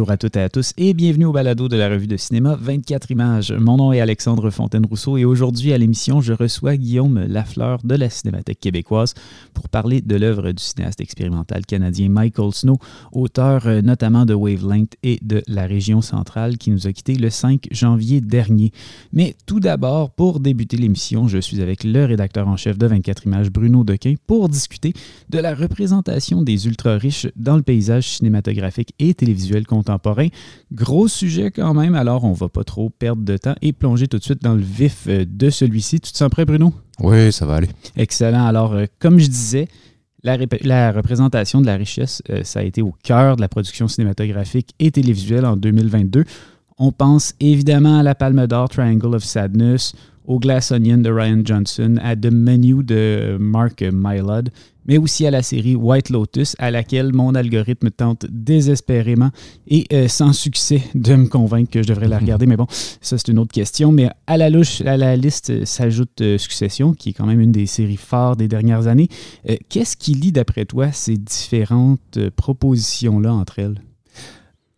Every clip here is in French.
Bonjour à toutes et à tous et bienvenue au balado de la revue de cinéma 24 images. Mon nom est Alexandre Fontaine-Rousseau et aujourd'hui à l'émission, je reçois Guillaume Lafleur de la Cinémathèque québécoise pour parler de l'œuvre du cinéaste expérimental canadien Michael Snow, auteur euh, notamment de Wavelength et de La région centrale qui nous a quittés le 5 janvier dernier. Mais tout d'abord, pour débuter l'émission, je suis avec le rédacteur en chef de 24 images, Bruno Dequin, pour discuter de la représentation des ultra-riches dans le paysage cinématographique et télévisuel contemporain. Gros sujet quand même, alors on va pas trop perdre de temps et plonger tout de suite dans le vif euh, de celui-ci. Tu te sens prêt, Bruno? Oui, ça va aller. Excellent. Alors, euh, comme je disais, la, la, représentation de la richesse, euh, ça a été au cœur de la production cinématographique et télévisuelle en 2022. On pense évidemment à la Palme d'Or Triangle of Sadness, au Glass Onion de Ryan Johnson, à The Menu de Mark Mylod, mais aussi à la série White Lotus, à laquelle mon algorithme tente désespérément et euh, sans succès de me convaincre que je devrais la regarder. Mais bon, ça c'est une autre question. Mais à la, louche, à la liste s'ajoute euh, Succession, qui est quand même une des séries phares des dernières années. Euh, qu'est-ce qui lie, d'après toi, ces différentes propositions-là entre elles?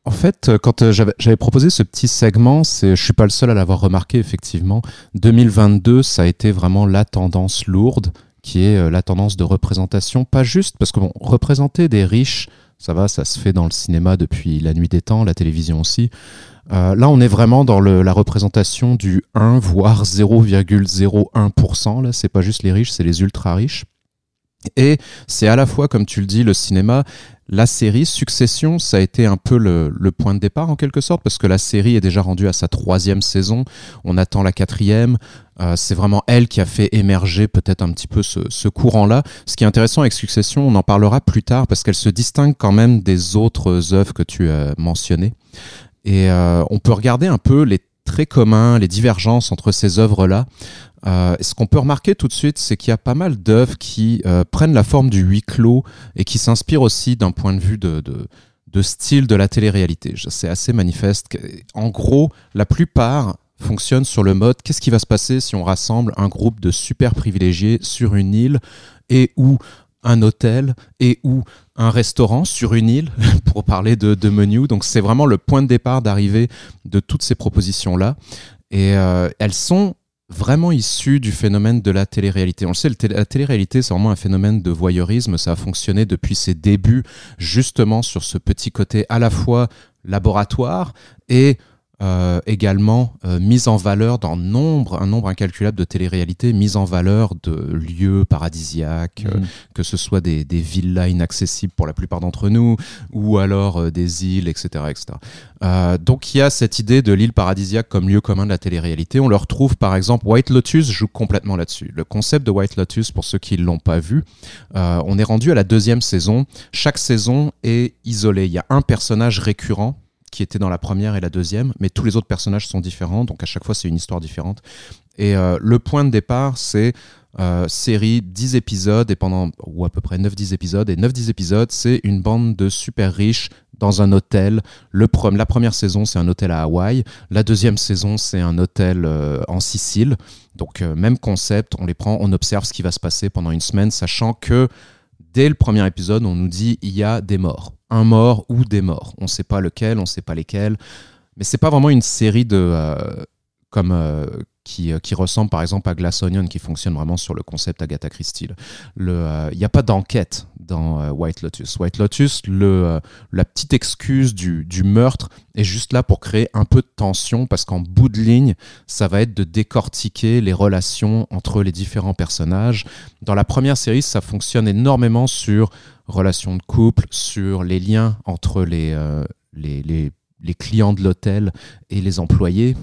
En fait, quand j'avais proposé ce petit segment, je suis pas le seul à l'avoir remarqué, effectivement. 2022, ça a été vraiment la tendance lourde qui est euh, la tendance de représentation, pas juste parce que bon, représenter des riches, ça va, ça se fait dans le cinéma depuis la nuit des temps, la télévision aussi. Euh, là, on est vraiment dans la représentation du 1, voire 0,01%. Là, c'est pas juste les riches, c'est les ultra riches. Et c'est à la fois, comme tu le dis, le cinéma, la série Succession, ça a été un peu le, point de départ en quelque sorte, parce que la série est déjà rendue à sa troisième saison, on attend la quatrième, euh, c'est vraiment elle qui a fait émerger peut-être un petit peu ce, courant-là. Ce qui est intéressant avec Succession, on en parlera plus tard, parce qu'elle se distingue quand même des autres œuvres que tu as mentionnées. Et euh, on peut regarder un peu les traits communs, les divergences entre ces œuvres-là. Euh, ce qu'on peut remarquer tout de suite, c'est qu'il y a pas mal d'œuvres qui euh, prennent la forme du huis clos et qui s'inspirent aussi d'un point de vue de, de, de, style de la télé-réalité. C'est assez manifeste. En gros, la plupart fonctionnent sur le mode qu'est-ce qui va se passer si on rassemble un groupe de super privilégiés sur une île et où un hôtel et ou un restaurant sur une île pour parler de, menu. Donc c'est vraiment le point de départ d'arrivée de toutes ces propositions-là. Et euh, elles sont vraiment issu du phénomène de la télé-réalité. On le sait, la télé-réalité, c'est vraiment un phénomène de voyeurisme. Ça a fonctionné depuis ses débuts, justement sur ce petit côté à la fois laboratoire et euh, également euh, mise en valeur dans nombre, un nombre incalculable de téléréalités, mise en valeur de lieux paradisiaques, euh, mm. que ce soit des, des, villas inaccessibles pour la plupart d'entre nous, ou alors des îles, etc. etc. donc il y a cette idée de l'île paradisiaque comme lieu commun de la téléréalité. On le retrouve par exemple, White Lotus joue complètement là-dessus. Le concept de White Lotus, pour ceux qui ne l'ont pas vu, on est rendu à la deuxième saison. Chaque saison est isolée. Il y a un personnage récurrent qui était dans la première et la deuxième, mais tous les autres personnages sont différents, donc à chaque fois c'est une histoire différente. Et euh, le point de départ, c'est euh, série 10 épisodes, et pendant, ou à peu près 9-10 épisodes, et 9-10 épisodes, c'est une bande de super riches dans un hôtel. Le la première saison, c'est un hôtel à Hawaï. La deuxième saison, c'est un hôtel euh, en Sicile. Donc, même concept, on les prend, on observe ce qui va se passer pendant une semaine, sachant que dès le premier épisode, on nous dit il y a des morts un mort ou des morts. On ne sait pas lequel, on ne sait pas lesquels. Mais c'est pas vraiment une série de euh, comme euh, qui, euh, qui, ressemble par exemple à Glass Onion qui fonctionne vraiment sur le concept Agatha Christie. Il n'y a pas d'enquête dans White Lotus. White Lotus, la petite excuse du, du, meurtre est juste là pour créer un peu de tension parce qu'en bout de ligne, ça va être de décortiquer les relations entre les différents personnages. Dans la première série, ça fonctionne énormément sur relations de couple, sur les liens entre les, euh, les, les, clients de l'hôtel et les employés,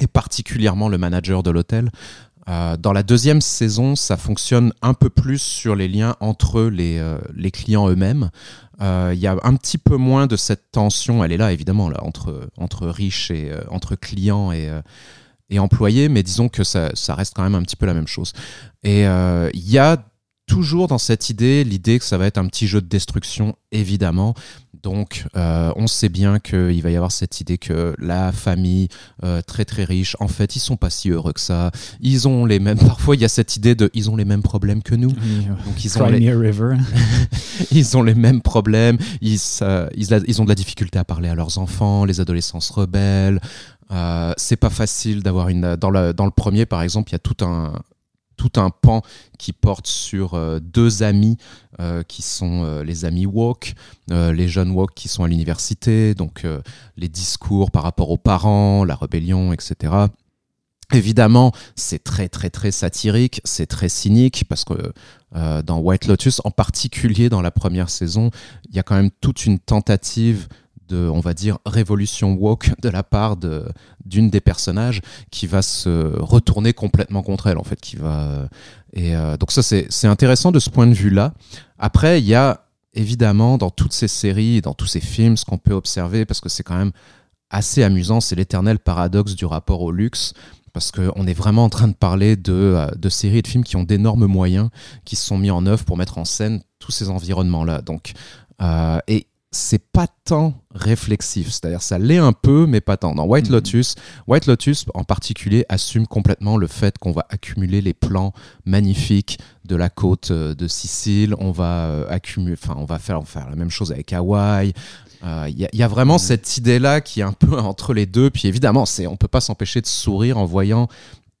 et particulièrement le manager de l'hôtel. Euh, dans la deuxième saison, ça fonctionne un peu plus sur les liens entre les, euh, les clients eux-mêmes. Il y a un petit peu moins de cette tension, elle est là évidemment, là, entre, entre riches et entre clients et, et employés, mais disons que ça, ça, reste quand même un petit peu la même chose. Et il y a toujours dans cette idée, l'idée que ça va être un petit jeu de destruction, évidemment. Donc, euh, on sait bien qu'il va y avoir cette idée que la famille euh, très très riche, en fait, ils sont pas si heureux que ça. Ils ont les mêmes. Parfois, il y a cette idée de, ils ont les mêmes problèmes que nous. Donc, ils ont les... River. ils ont les mêmes problèmes. Ils, ils, ils, ont de la difficulté à parler à leurs enfants. Les adolescents se rebellent. Euh, c'est pas facile d'avoir une. Dans le premier, par exemple, il y a tout un tout un pan qui porte sur euh, deux amis euh, qui sont euh, les amis woke, les jeunes woke qui sont à l'université, donc les discours par rapport aux parents, la rébellion, etc. Évidemment, c'est très très très satirique, c'est très cynique parce que dans White Lotus, en particulier dans la première saison, il y a quand même toute une tentative on va dire, révolution woke de la part d'une des personnages qui va se retourner complètement contre elle, en fait, qui va. Et euh, donc ça, c'est intéressant de ce point de vue-là. Après, il y a évidemment dans toutes ces séries, dans tous ces films, ce qu'on peut observer, parce que c'est quand même assez amusant, c'est l'éternel paradoxe du rapport au luxe parce qu'on est vraiment en train de parler de, euh, de séries et de films qui ont d'énormes moyens, qui se sont mis en œuvre pour mettre en scène tous ces environnements-là. Donc, euh, et c'est pas tant réflexif, c'est-à-dire ça l'est un peu, mais pas tant. Dans White mhm. Lotus, White Lotus en particulier assume complètement le fait qu'on va accumuler les plans magnifiques de la côte euh, de Sicile, on va euh, accumuler, enfin on va faire, faire la même chose avec Hawaï. Il euh, y, a vraiment mhm. cette idée-là qui est un peu entre les deux. Puis évidemment, c'est, on peut pas s'empêcher de sourire en voyant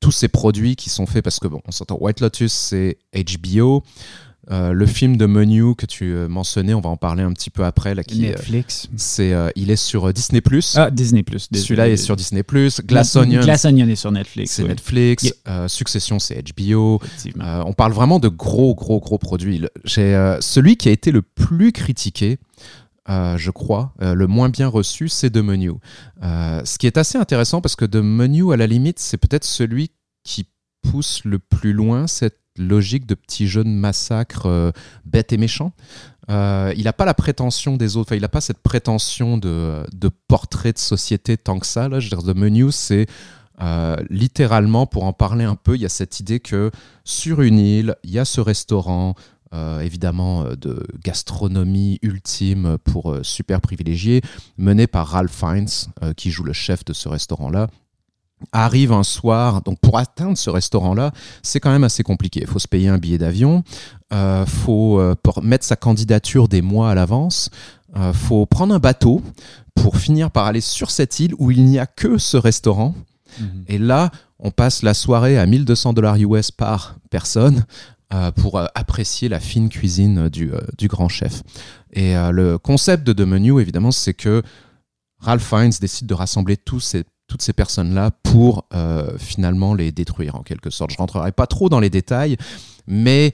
tous ces produits qui sont faits parce que bon, on s'entend White Lotus, c'est HBO. Euh, le film de Menu que tu euh, mentionnais, on va en parler un petit peu après. Là, qui, euh, Netflix. c'est, il est sur Disney+. Ah, Disney+. Celui-là est sur Disney+. Glass Onion. Glass Onion est sur Netflix. C'est Netflix. Succession, c'est HBO. on parle vraiment de gros, gros, gros produits. J'ai, celui qui a été le plus critiqué, je crois, le moins bien reçu, c'est The Menu. ce qui est assez intéressant parce que The Menu, à la limite, c'est peut-être celui qui pousse le plus loin cette logique de petit jeu de massacre euh, bête et méchant. Euh, il n'a pas la prétention des autres, il n'a pas cette prétention de, portrait de société tant que ça. Là. Je veux The Menu, c'est euh, littéralement, pour en parler un peu, il y a cette idée que sur une île, il y a ce restaurant, évidemment de gastronomie ultime pour super privilégiés, mené par Ralph Fiennes, qui joue le chef de ce restaurant-là arrive un soir, donc pour atteindre ce restaurant-là, c'est quand même assez compliqué. Il faut se payer un billet d'avion, il euh, faut euh, mettre sa candidature des mois à l'avance, il euh, faut prendre un bateau pour finir par aller sur cette île où il n'y a que ce restaurant. Mhm. Et là, on passe la soirée à 1200 dollars US par personne pour apprécier la fine cuisine du, du grand chef. Et le concept de The Menu, évidemment, c'est que Ralph Fiennes décide de rassembler tous ces toutes ces personnes-là pour euh, finalement les détruire en quelque sorte. Je rentrerai pas trop dans les détails, mais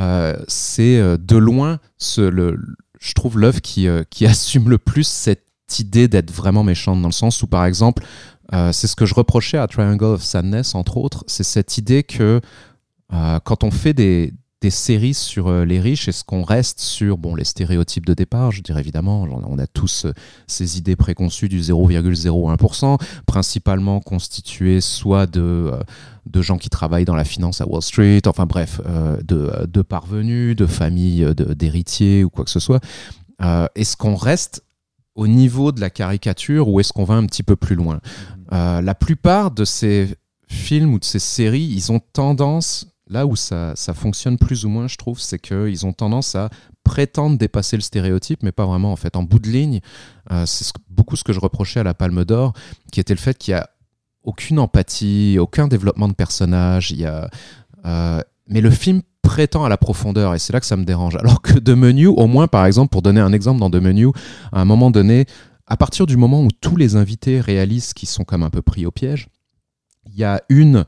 euh, c'est euh, de loin ce, je trouve l'œuvre qui, qui assume le plus cette idée d'être vraiment méchante dans le sens où par exemple c'est ce que je reprochais à Triangle of Sadness entre autres, c'est cette idée que quand on fait des, des séries sur euh, les riches? Est-ce qu'on reste sur bon, les stéréotypes de départ? Je dirais évidemment, on a tous euh, ces idées préconçues du 0,01%, principalement constituées soit de, euh, de gens qui travaillent dans la finance à Wall Street, enfin bref, de, de, parvenus, de familles d'héritiers ou quoi que ce soit. Est-ce qu'on reste au niveau de la caricature ou est-ce qu'on va un petit peu plus loin? La plupart de ces films ou de ces séries, ils ont tendance là où ça, fonctionne plus ou moins, je trouve, c'est qu'ils ont tendance à prétendre dépasser le stéréotype, mais pas vraiment. En fait, en bout de ligne, euh, c'est beaucoup ce que je reprochais à la Palme d'Or, qui était le fait qu'il n'y a aucune empathie, aucun développement de personnage. Il y a, euh, mais le film prétend à la profondeur, et c'est là que ça me dérange. Alors que The Menu, au moins, par exemple, pour donner un exemple dans The Menu, à un moment donné, à partir du moment où tous les invités réalisent qu'ils sont comme un peu pris au piège, il y a une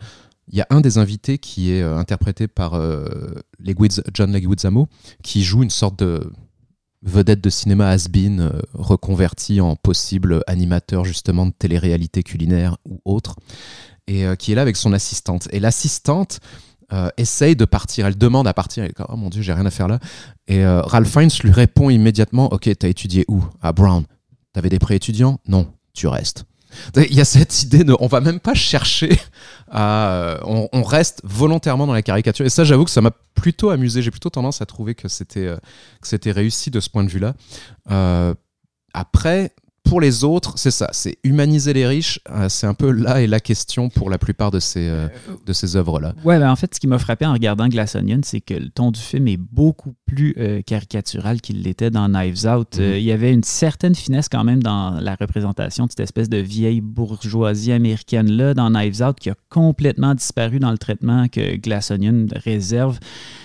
il y a un des invités qui est euh, interprété par euh, John Leguizamo, qui joue une sorte de vedette de cinéma has-been euh, reconverti en possible animateur justement de télé-réalité culinaire ou autre, et qui est là avec son assistante. Et l'assistante essaye de partir, elle demande à partir, elle dit « Oh mon dieu, j'ai rien à faire là ». Et Ralph Fiennes lui répond immédiatement « Ok, t'as étudié où ?»« À Brown. T'avais des pré-étudiants ?»« Non, tu restes. » Il y a cette idée de, on va même pas chercher à, euh, on, reste volontairement dans la caricature. Et ça, j'avoue que ça m'a plutôt amusé. J'ai plutôt tendance à trouver que c'était, euh, que c'était réussi de ce point de vue-là. Euh, après, pour les autres, c'est ça, c'est humaniser les riches. Euh, c'est un peu là et la question pour la plupart de ces, euh, de ces œuvres-là. Ouais, ben en fait, ce qui m'a frappé en regardant Glass Onion, c'est que le ton du film est beaucoup plus euh, caricatural qu'il l'était dans Knives Out. Mhm. il y avait une certaine finesse quand même dans la représentation de cette espèce de vieille bourgeoisie américaine-là dans Knives Out qui a complètement disparu dans le traitement que Glass Onion réserve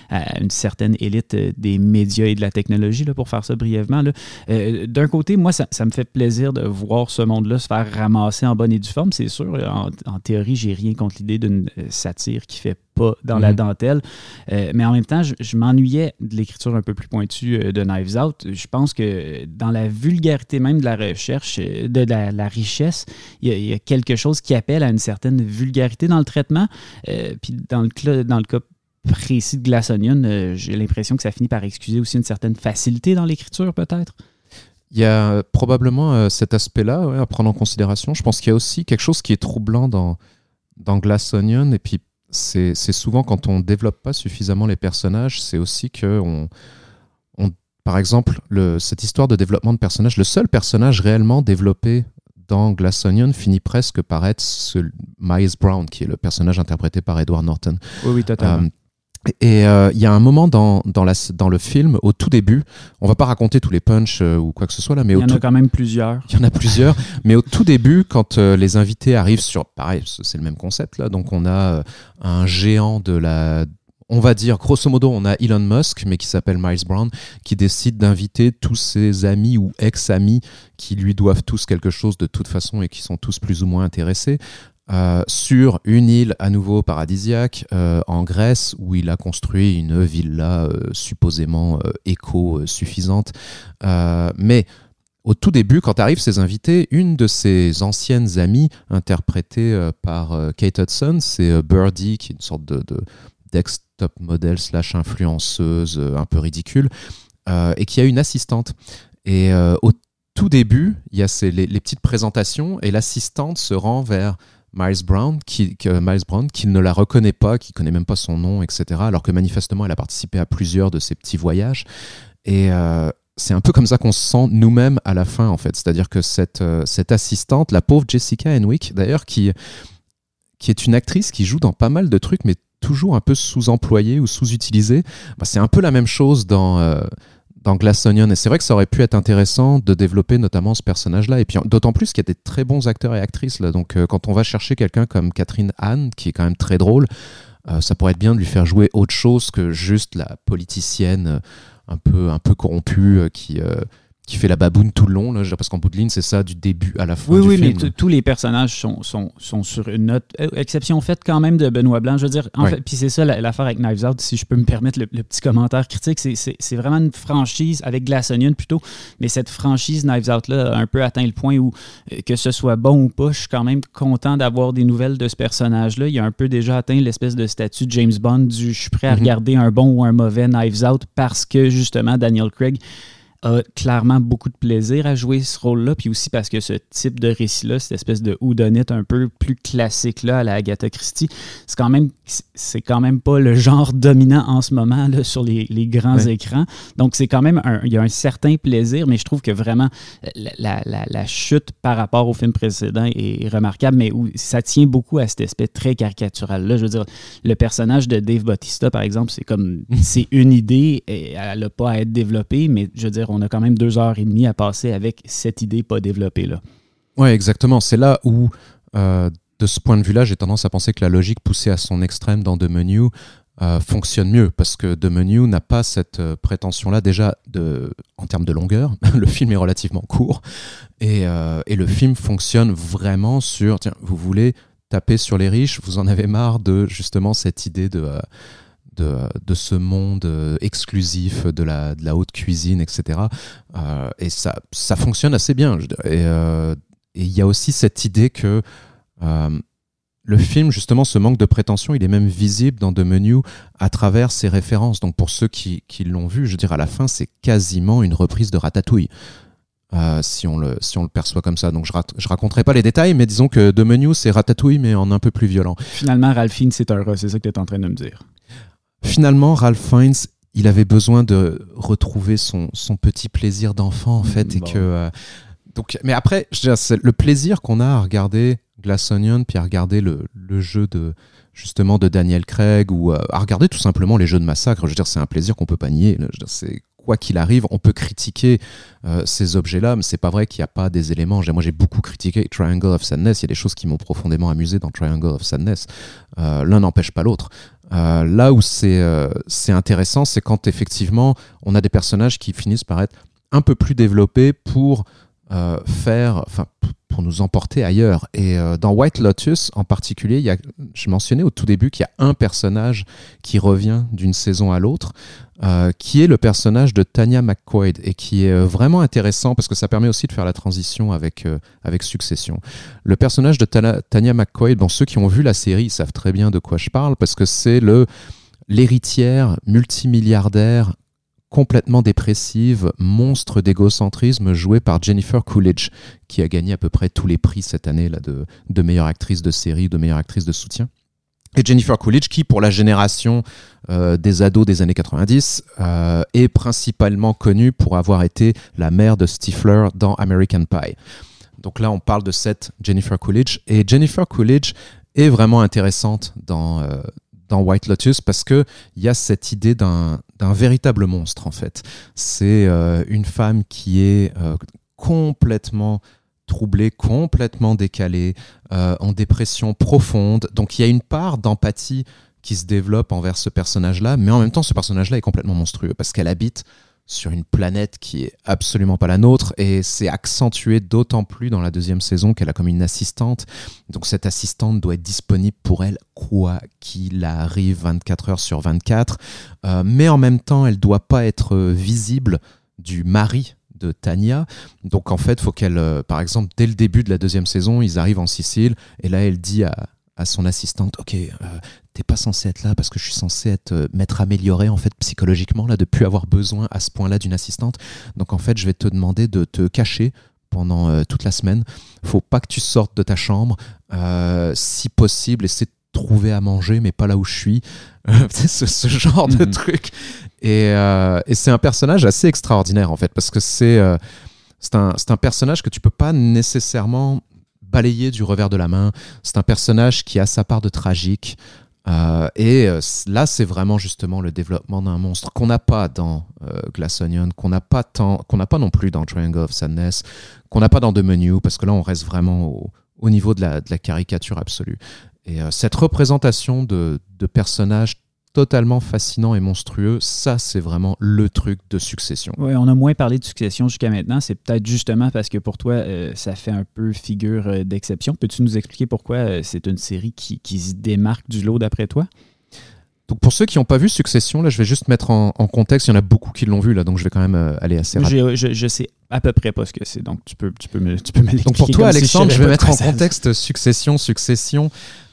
à une certaine élite des médias et de la technologie, là, pour faire ça brièvement. D'un côté, moi, ça, ça me fait plaisir de voir ce monde-là se faire ramasser en bonne et due forme, c'est sûr. En, théorie, j'ai rien contre l'idée d'une euh, satire qui fait pas dans la mhm. dentelle. Euh, mais en même temps, je, m'ennuyais de l'écriture un peu plus pointue euh, de Knives Out. Je pense que dans la vulgarité même de la recherche, de la, richesse, il y, a, quelque chose qui appelle à une certaine vulgarité dans le traitement. puis dans le, dans le cas précis de Glass Onion, j'ai l'impression que ça finit par excuser aussi une certaine facilité dans l'écriture, peut-être? Il y a probablement euh, cet aspect-là à prendre en considération. Je pense qu'il y a aussi quelque chose qui est troublant dans, dans Glass Onion, et puis c'est souvent quand on ne développe pas suffisamment les personnages, c'est aussi que, on, on, par exemple, le, cette histoire de développement de personnages, le seul personnage réellement développé dans Glass Onion finit presque par être ce Miles Brown, qui est le personnage interprété par Edward Norton. Oui, oui, totalement. Euh, et euh, il y a un moment dans, dans, la, dans le film, au tout début, on va pas raconter tous les punchs euh, ou quoi que ce soit là, mais il y en a quand même plusieurs. Il y en a plusieurs, mais au tout début, quand euh, les invités arrivent sur, pareil, c'est le même concept là, donc on a un géant de la, on va dire, grosso modo, on a Elon Musk, mais qui s'appelle Miles Brown, qui décide d'inviter tous ses amis ou ex-amis qui lui doivent tous quelque chose de toute façon et qui sont tous plus ou moins intéressés. Euh, sur une île à nouveau paradisiaque euh, en Grèce où il a construit une villa euh, supposément éco-suffisante. mais au tout début, quand arrivent ses invités, une de ses anciennes amies, interprétée par Kate Hudson, c'est Birdie, qui est une sorte de, desktop model slash influenceuse un peu ridicule, et qui a une assistante. Et au tout début, il y a les, les, petites présentations et l'assistante se rend vers Miles Brown, qui, Miles Brown, qui ne la reconnaît pas, qui connaît même pas son nom, etc. Alors que manifestement, elle a participé à plusieurs de ses petits voyages. Et euh, c'est un peu comme ça qu'on se sent nous-mêmes à la fin, en fait. C'est-à-dire que cette, euh, cette assistante, la pauvre Jessica Henwick, d'ailleurs, qui, qui est une actrice qui joue dans pas mal de trucs, mais toujours un peu sous-employée ou sous-utilisée, bah, c'est un peu la même chose dans, euh, dans Glass Onion. Et c'est vrai que ça aurait pu être intéressant de développer notamment ce personnage-là. Et puis d'autant plus qu'il y a des très bons acteurs et actrices là. Donc euh, quand on va chercher quelqu'un comme Catherine Anne, qui est quand même très drôle, euh, ça pourrait être bien de lui faire jouer autre chose que juste la politicienne euh, un peu un peu corrompue qui qui fait la baboune tout le long, là, parce qu'en bout de ligne, c'est ça du début à la fin. Oui, du oui, film. mais tous les personnages sont, sont, sont, sur une note. Euh, exception faite quand même de Benoît Blanc. Je veux dire, en fait, puis c'est ça l'affaire avec Knives Out, si je peux me permettre le, petit commentaire critique. C'est vraiment une franchise avec Glass Onion plutôt, mais cette franchise Knives Out-là a un peu atteint le point où, euh, que ce soit bon ou pas, je suis quand même content d'avoir des nouvelles de ce personnage-là. Il a un peu déjà atteint l'espèce de statut de James Bond du je suis prêt à mhm. regarder un bon ou un mauvais Knives Out parce que justement Daniel Craig a clairement beaucoup de plaisir à jouer ce rôle-là, puis aussi parce que ce type de récit-là, cette espèce de whodunit un peu plus classique-là à la Agatha Christie, c'est quand même c'est quand même pas le genre dominant en ce moment là, sur les, grands écrans. Donc c'est quand même un, il y a un certain plaisir, mais je trouve que vraiment la, chute par rapport au film précédent est remarquable, mais où ça tient beaucoup à cet aspect très caricatural-là. Je veux dire, le personnage de Dave Bautista, par exemple, c'est comme c'est une idée et elle n'a pas à être développée, mais je veux dire, on a quand même deux heures et demie à passer avec cette idée pas développée. là. Oui, exactement. C'est là où, euh, de ce point de vue-là, j'ai tendance à penser que la logique poussée à son extrême dans The Menu euh, fonctionne mieux parce que The Menu n'a pas cette euh, prétention-là déjà de, en termes de longueur. le film est relativement court et, le film fonctionne vraiment sur, tiens, vous voulez taper sur les riches, vous en avez marre de justement cette idée de de, ce monde euh, exclusif de la, de la haute cuisine, etc. Euh, et ça, ça fonctionne assez bien. Euh, et il y a aussi cette idée que le film, justement, ce manque de prétention, il est même visible dans The Menu à travers ses références. Donc pour ceux qui, qui l'ont vu, je veux dire, à la fin, c'est quasiment une reprise de Ratatouille. si, on le, si on le perçoit comme ça. Donc je, je raconterai pas les détails, mais disons que The Menu, c'est Ratatouille, mais en un peu plus violent. Finalement, Ralph Fiennes, c'est rat, c'est ça que tu es en train de me dire. Finalement, Ralph Fiennes, il avait besoin de retrouver son, son petit plaisir d'enfant, en fait, et que... Euh, donc, mais après, je le plaisir qu'on a à regarder Glass Onion, puis à regarder le, le jeu de justement de Daniel Craig ou euh, à regarder tout simplement les jeux de massacre. Je veux dire, c'est un plaisir qu'on peut pas nier. C'est quoi qu'il arrive, on peut critiquer euh, ces objets-là, mais c'est pas vrai qu'il n'y a pas des éléments. Moi, j'ai beaucoup critiqué Triangle of Sadness. Il y a des choses qui m'ont profondément amusé dans Triangle of Sadness. Euh, l'un n'empêche pas l'autre. là où c'est intéressant, c'est quand effectivement on a des personnages qui finissent par être un peu plus développés pour faire, pour nous emporter ailleurs. Et euh, dans White Lotus en particulier, il y a, je mentionnais au tout début qu'il y a un personnage qui revient d'une saison à l'autre, euh, qui est le personnage de Tanya McQuaid et qui est euh, vraiment intéressant parce que ça permet aussi de faire la transition avec, avec Succession. Le personnage de Tanya McQuaid, bon, ceux qui ont vu la série savent très bien de quoi je parle parce que c'est le l'héritière multimilliardaire complètement dépressive, monstre d'égocentrisme joué par Jennifer Coolidge, qui a gagné à peu près tous les prix cette année là, de, de meilleure actrice de série, de meilleure actrice de soutien. Et Jennifer Coolidge, qui pour la génération euh, des ados des années 90 euh, est principalement connue pour avoir été la mère de Stifler dans American Pie. Donc là, on parle de cette Jennifer Coolidge. Et Jennifer Coolidge est vraiment intéressante dans, euh, dans White Lotus parce que il y a cette idée d'un véritable monstre en fait. C'est euh, une femme qui est euh, complètement troublée, complètement décalée, euh, en dépression profonde. Donc il y a une part d'empathie qui se développe envers ce personnage-là, mais en même temps ce personnage-là est complètement monstrueux parce qu'elle habite sur une planète qui est absolument pas la nôtre et c'est accentué d'autant plus dans la deuxième saison qu'elle a comme une assistante. Donc cette assistante doit être disponible pour elle quoi qu'il arrive 24 heures sur 24, euh, mais en même temps elle doit pas être visible du mari de Tania. Donc en fait, faut qu'elle, euh, par exemple, dès le début de la deuxième saison, ils arrivent en Sicile et là elle dit à, à son assistante, ok, euh, t'es pas censé être là parce que je suis censé être euh, m'être amélioré en fait psychologiquement là, de plus avoir besoin à ce point-là d'une assistante. Donc en fait, je vais te demander de te cacher pendant euh, toute la semaine. Faut pas que tu sortes de ta chambre, si possible, essaie de trouver à manger, mais pas là où je suis. ce, ce, genre de mhm. truc. Et, et c'est un personnage assez extraordinaire en fait parce que c'est c'est un, un, personnage que tu peux pas nécessairement balayé du revers de la main. C'est un personnage qui a sa part de tragique. Euh, et euh, là, c'est vraiment justement le développement d'un monstre qu'on n'a pas dans euh, Glass Onion, qu'on n'a pas qu'on n'a pas non plus dans Triangle of Sadness, qu'on n'a pas dans The Menu, parce que là, on reste vraiment au, au niveau de la, caricature absolue. Et cette représentation de, de personnages totalement fascinant et monstrueux, ça c'est vraiment le truc de Succession. Oui, on a moins parlé de Succession jusqu'à maintenant, c'est peut-être justement parce que pour toi euh, ça fait un peu figure euh, d'exception. Peux-tu nous expliquer pourquoi euh, c'est une série qui, qui, se démarque du lot d'après toi? Donc pour ceux qui n'ont pas vu Succession, là je vais juste mettre en, contexte, il y en a beaucoup qui l'ont vu là, donc je vais quand même aller assez rapidement. Je, je, sais à peu près pas ce que c'est, donc tu peux, tu peux me, tu peux me. Donc pour toi Alexandre, je, je vais mettre en contexte Succession. Succession,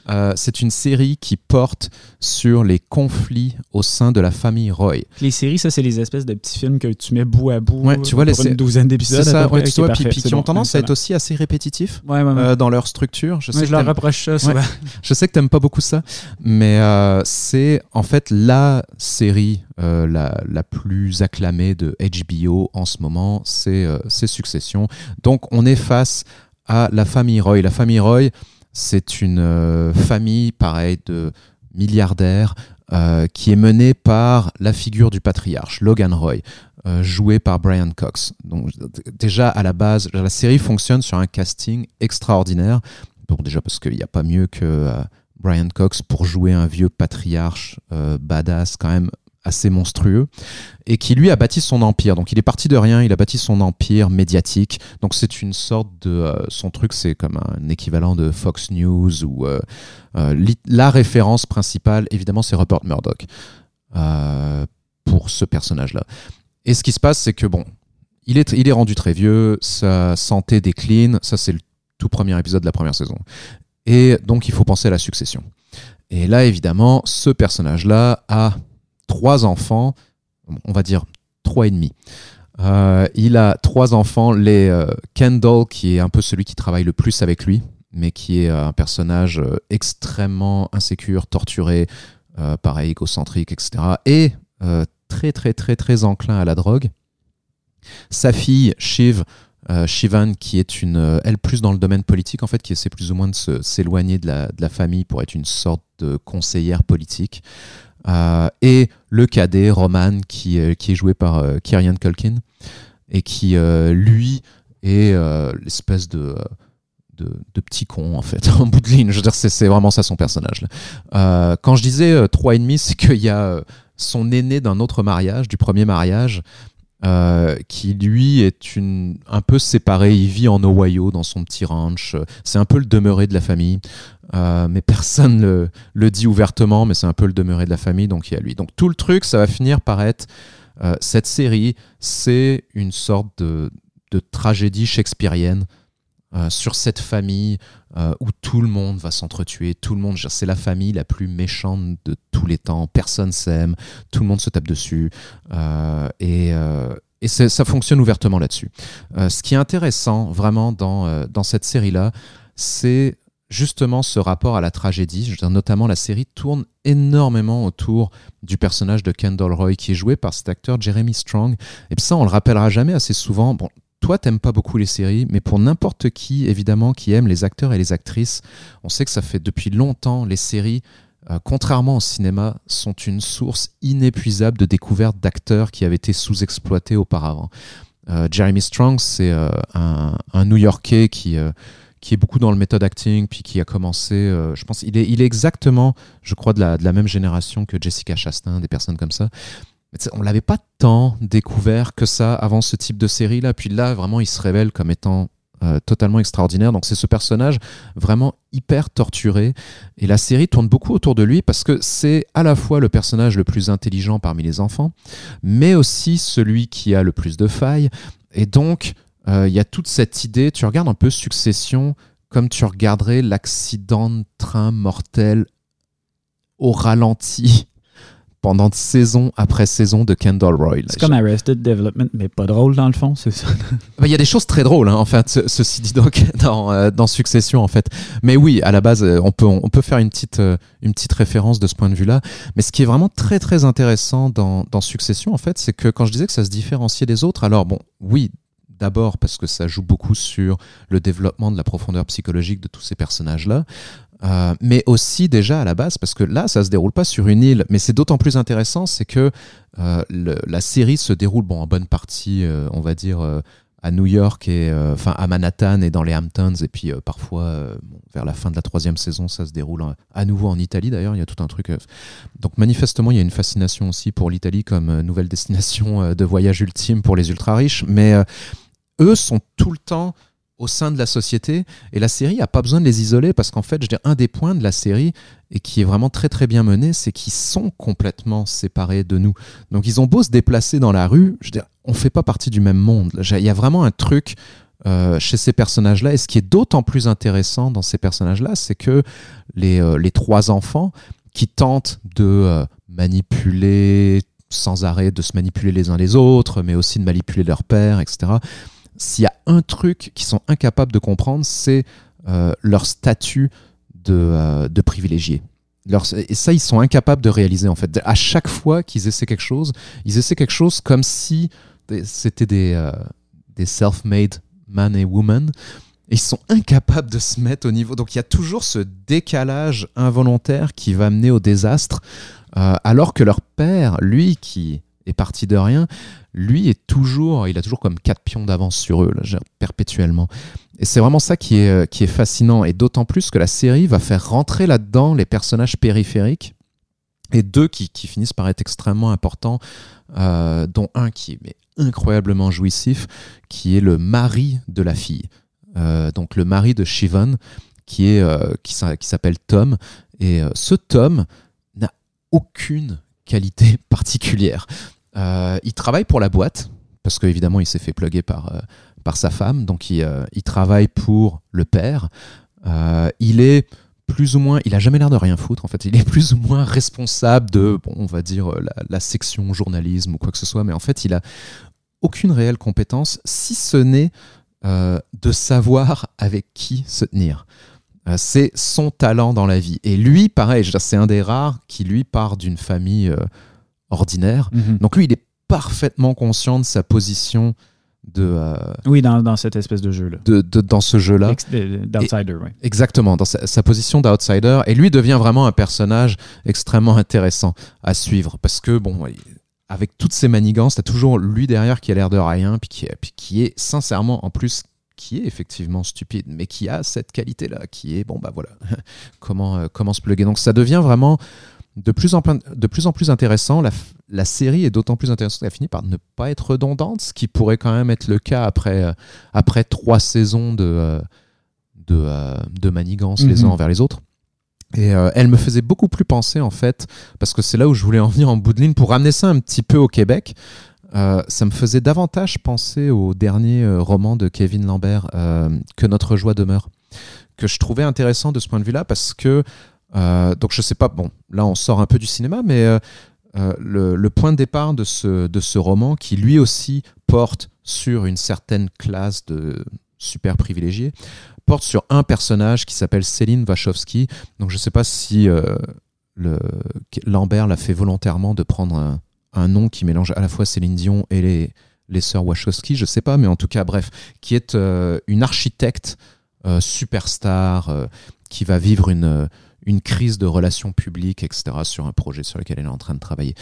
euh, c'est une série qui porte sur les conflits au sein de la famille Roy. Les séries, ça, c'est les espèces de petits films que tu mets bout à bout tu vois, pour une douzaine d'épisodes. C'est ça, ouais, tu vois, puis, qui ont tendance à être aussi assez répétitifs euh, dans leur structure. Je, sais je leur reproche ça. Je sais que tu n'aimes pas beaucoup ça, mais euh, c'est en fait la série la, la, plus acclamée de HBO en ce moment, c'est Succession. Donc on est face à la famille Roy. La famille Roy, c'est une euh, famille, pareil, de milliardaires euh, qui est menée par la figure du patriarche, Logan Roy, euh, joué par Brian Cox. Donc déjà à la base, la série fonctionne sur un casting extraordinaire. Bon, déjà parce qu'il n'y a pas mieux que Brian Cox pour jouer un vieux patriarche badass quand même assez monstrueux et qui lui a bâti son empire. Donc il est parti de rien, il a bâti son empire médiatique. Donc c'est une sorte de euh, son truc, c'est comme un équivalent de Fox News ou euh, euh, la référence principale, évidemment, c'est Rupert Murdoch pour ce personnage-là. Et ce qui se passe, c'est que bon, il est, il est rendu très vieux, sa santé décline. Ça c'est le tout premier épisode de la première saison. Et donc il faut penser à la succession. Et là, évidemment, ce personnage-là a trois enfants, on va dire trois et demi. il a trois enfants, les Kendall qui est un peu celui qui travaille le plus avec lui, mais qui est un personnage extrêmement insécure, torturé, pareil égocentrique, etc. Et très très très très enclin à la drogue. Sa fille Shiv, euh, Shivan, qui est une, euh, elle plus dans le domaine politique en fait, qui essaie plus ou moins de s'éloigner de la, de la, famille pour être une sorte de conseillère politique. Euh, et le cadet Roman, qui, qui est joué par Kieran Culkin et qui lui est l'espèce de de, de, petit con en fait en bout de ligne. Je veux dire c'est vraiment ça son personnage quand je disais trois et demi c'est qu'il y a son aîné d'un autre mariage du premier mariage euh, qui lui est une, un peu séparé. Il vit en Ohio dans son petit ranch. C'est un peu le demeuré de la famille. Euh, mais personne le, le dit ouvertement, mais c'est un peu le demeuré de la famille, donc il y a lui. Donc tout le truc, ça va finir par être euh, cette série, c'est une sorte de, de tragédie shakespearienne euh, sur cette famille euh, où tout le monde va s'entretuer, tout le monde, c'est la famille la plus méchante de tous les temps, personne s'aime, tout le monde se tape dessus, euh, et, ça fonctionne ouvertement là-dessus. ce qui est intéressant vraiment dans, cette série-là, c'est justement ce rapport à la tragédie. Notamment, la série tourne énormément autour du personnage de Kendall Roy, qui est joué par cet acteur Jeremy Strong. Et puis ça, on le rappellera jamais assez souvent. Toi, t'aimes pas beaucoup les séries, mais pour n'importe qui, évidemment, qui aime les acteurs et les actrices, on sait que ça fait depuis longtemps, les séries, euh, contrairement au cinéma, sont une source inépuisable de découvertes d'acteurs qui avaient été sous-exploités auparavant. Euh, Jeremy Strong, c'est euh, un, New-Yorkais qui, qui est beaucoup dans le méthode acting, puis qui a commencé, je pense, il est, il exactement, je crois, de la, de la même génération que Jessica Chastain, des personnes comme ça on l'avait pas tant découvert que ça avant ce type de série là. Puis là, vraiment, il se révèle comme étant euh, totalement extraordinaire. Donc c'est ce personnage vraiment hyper torturé. Et la série tourne beaucoup autour de lui parce que c'est à la fois le personnage le plus intelligent parmi les enfants, mais aussi celui qui a le plus de failles. Et donc, euh, il y a toute cette idée, tu regardes un peu Succession comme tu regarderais l'accident de train mortel au ralenti pendant saison après saison de Kendall Roy. C'est comme Arrested Development, mais pas drôle dans le fond, c'est ça? Il y a des choses très drôles, hein, en fait, ceci dit donc, dans, euh, dans, Succession, en fait. Mais oui, à la base, euh, on peut, on peut faire une petite, euh, une petite référence de ce point de vue-là. Mais ce qui est vraiment très, très intéressant dans, dans Succession, en fait, c'est que quand je disais que ça se différenciait des autres, alors bon, oui, D'abord parce que ça joue beaucoup sur le développement de la profondeur psychologique de tous ces personnages-là. Euh, mais aussi déjà à la base, parce que là, ça se déroule pas sur une île, mais c'est d'autant plus intéressant, c'est que euh, la série se déroule, bon, en bonne partie, euh, on va dire, à New York et enfin à Manhattan et dans les Hamptons, et puis parfois vers la fin de la troisième saison, ça se déroule à nouveau en Italie. D'ailleurs, il y a tout un truc. donc manifestement, il y a une fascination aussi pour l'Italie comme nouvelle destination de voyage ultime pour les ultra riches, mais eux sont tout le temps au sein de la société. Et la série n'a pas besoin de les isoler parce qu'en fait, je un des points de la série et qui est vraiment très très bien mené, c'est qu'ils sont complètement séparés de nous. Donc ils ont beau se déplacer dans la rue, je veux on fait pas partie du même monde. Il y a vraiment un truc euh, chez ces personnages-là. Et ce qui est d'autant plus intéressant dans ces personnages-là, c'est que les, euh, les, trois enfants qui tentent de euh, manipuler sans arrêt, de se manipuler les uns les autres, mais aussi de manipuler leur père, etc s'il y a un truc qu'ils sont incapables de comprendre, c'est euh, leur statut de, euh, privilégié. et ça, ils sont incapables de réaliser en fait. À chaque fois qu'ils essaient quelque chose, ils essaient quelque chose comme si c'était des, euh, self-made man et woman. Et ils sont incapables de se mettre au niveau. Donc il y a toujours ce décalage involontaire qui va mener au désastre, alors que leur père, lui, qui parti de rien, lui est toujours, il a toujours comme quatre pions d'avance sur eux, là, perpétuellement. Et c'est vraiment ça qui est, euh, qui est fascinant, et d'autant plus que la série va faire rentrer là-dedans les personnages périphériques, et deux qui, qui finissent par être extrêmement importants, euh, dont un qui est incroyablement jouissif, qui est le mari de la fille. Euh, donc le mari de Shivan, qui, est, qui s'appelle Tom. Et ce Tom n'a aucune qualité particulière. Euh, il travaille pour la boîte, parce qu'évidemment, il s'est fait plugger par, euh, par sa femme, donc il, euh, il, travaille pour le père. il est plus ou moins, il a jamais l'air de rien foutre en fait. Il est plus ou moins responsable de, bon, on va dire la, section journalisme ou quoi que ce soit, mais en fait, il a aucune réelle compétence, si ce n'est de savoir avec qui se tenir. C'est son talent dans la vie. Et lui, pareil, c'est un des rares qui, lui, part d'une famille ordinaire. Mhm. Donc lui, il est parfaitement conscient de sa position de, oui, dans, dans, cette espèce de jeu-là. De, de, dans ce jeu-là. D'outsider, oui. Exactement, dans sa, sa position d'outsider. Et lui devient vraiment un personnage extrêmement intéressant à suivre. Parce que, bon, avec toutes ces manigances, t'as toujours lui derrière qui a l'air de rien, puis qui, puis qui est sincèrement en plus qui est effectivement stupide, mais qui a cette qualité-là, qui est, bon, bah voilà, comment, euh, comment se plugger. Donc ça devient vraiment de plus en, de plus, en plus intéressant. La, la série est d'autant plus intéressante qu'elle finit par ne pas être redondante, ce qui pourrait quand même être le cas après, euh, après trois saisons de, euh, de, de manigance les uns Mhm. envers les autres. Et euh, elle me faisait beaucoup plus penser, en fait, parce que c'est là où je voulais en venir en bout de ligne, pour ramener ça un petit peu au Québec. euh, ça me faisait davantage penser au dernier euh, roman de Kevin Lambert, euh, Que notre joie demeure, que je trouvais intéressant de ce point de vue-là, parce que, euh, donc je sais pas, bon, là on sort un peu du cinéma, mais euh, euh, le, point de départ de ce, de ce roman, qui lui aussi porte sur une certaine classe de super privilégiés, porte sur un personnage qui s'appelle Céline Wachowski. Donc je ne sais pas si Lambert l'a fait volontairement de prendre un, un, nom qui mélange à la fois Céline Dion et les, les sœurs Wachowski, je ne sais pas, mais en tout cas, bref, qui est une architecte superstar qui va vivre une, une crise de relations publiques, etc., sur un projet sur lequel elle est en train de travailler.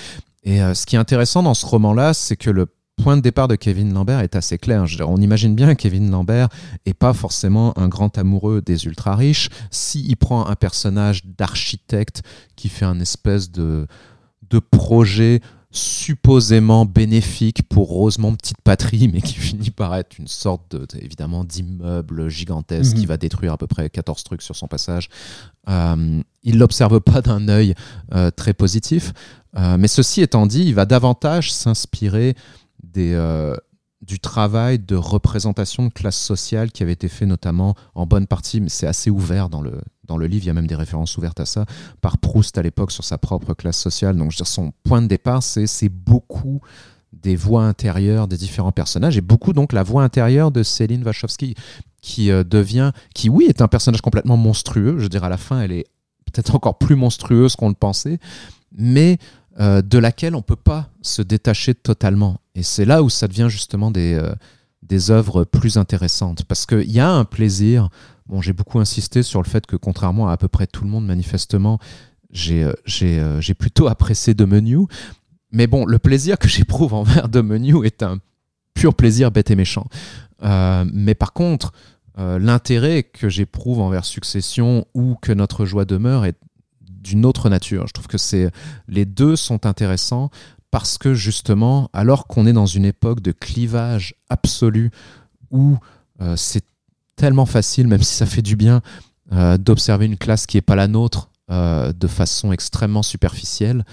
Et euh, ce qui est intéressant dans ce roman-là, c'est que le point de départ de Kevin Lambert est assez clair. On imagine bien que Kevin Lambert est pas forcément un grand amoureux des ultra riches. S'il prend un personnage d'architecte qui fait un espèce de projet supposément bénéfique pour Rosemont Petite Patrie, mais qui finit par être une sorte de, évidemment d'immeuble gigantesque Mhm. qui va détruire à peu près 14 trucs sur son passage. Euh, il l'observe pas d'un œil euh, très positif. Euh, mais ceci étant dit, il va davantage s'inspirer des, du travail de représentation de classe sociale qui avait été fait notamment en bonne partie, mais c'est assez ouvert dans le, dans le livre, il y a même des références ouvertes à ça, par Proust à l'époque sur sa propre classe sociale. Donc je veux dire, son point de départ, c'est beaucoup des voix intérieures des différents personnages et beaucoup donc la voix intérieure de Céline Wachowski qui euh, devient, qui oui est un personnage complètement monstrueux, je veux dire à la fin elle est peut-être encore plus monstrueuse qu'on le pensait, mais euh, de laquelle on peut pas se détacher totalement. Et c'est là où ça devient justement des, euh, des œuvres plus intéressantes. Parce qu'il y a un plaisir. Bon, j'ai beaucoup insisté sur le fait que, contrairement à à peu près tout le monde, manifestement, j'ai euh, euh, plutôt apprécié The Menu. Mais bon, le plaisir que j'éprouve envers The Menu est un pur plaisir bête et méchant. Mais par contre, l'intérêt que j'éprouve envers Succession ou que notre joie demeure est d'une autre nature. Je trouve que c'est les deux sont intéressants parce que justement, alors qu'on est dans une époque de clivage absolu où euh, c'est tellement facile, même si ça fait du bien, euh, d'observer une classe qui n'est pas la nôtre euh, de façon extrêmement superficielle,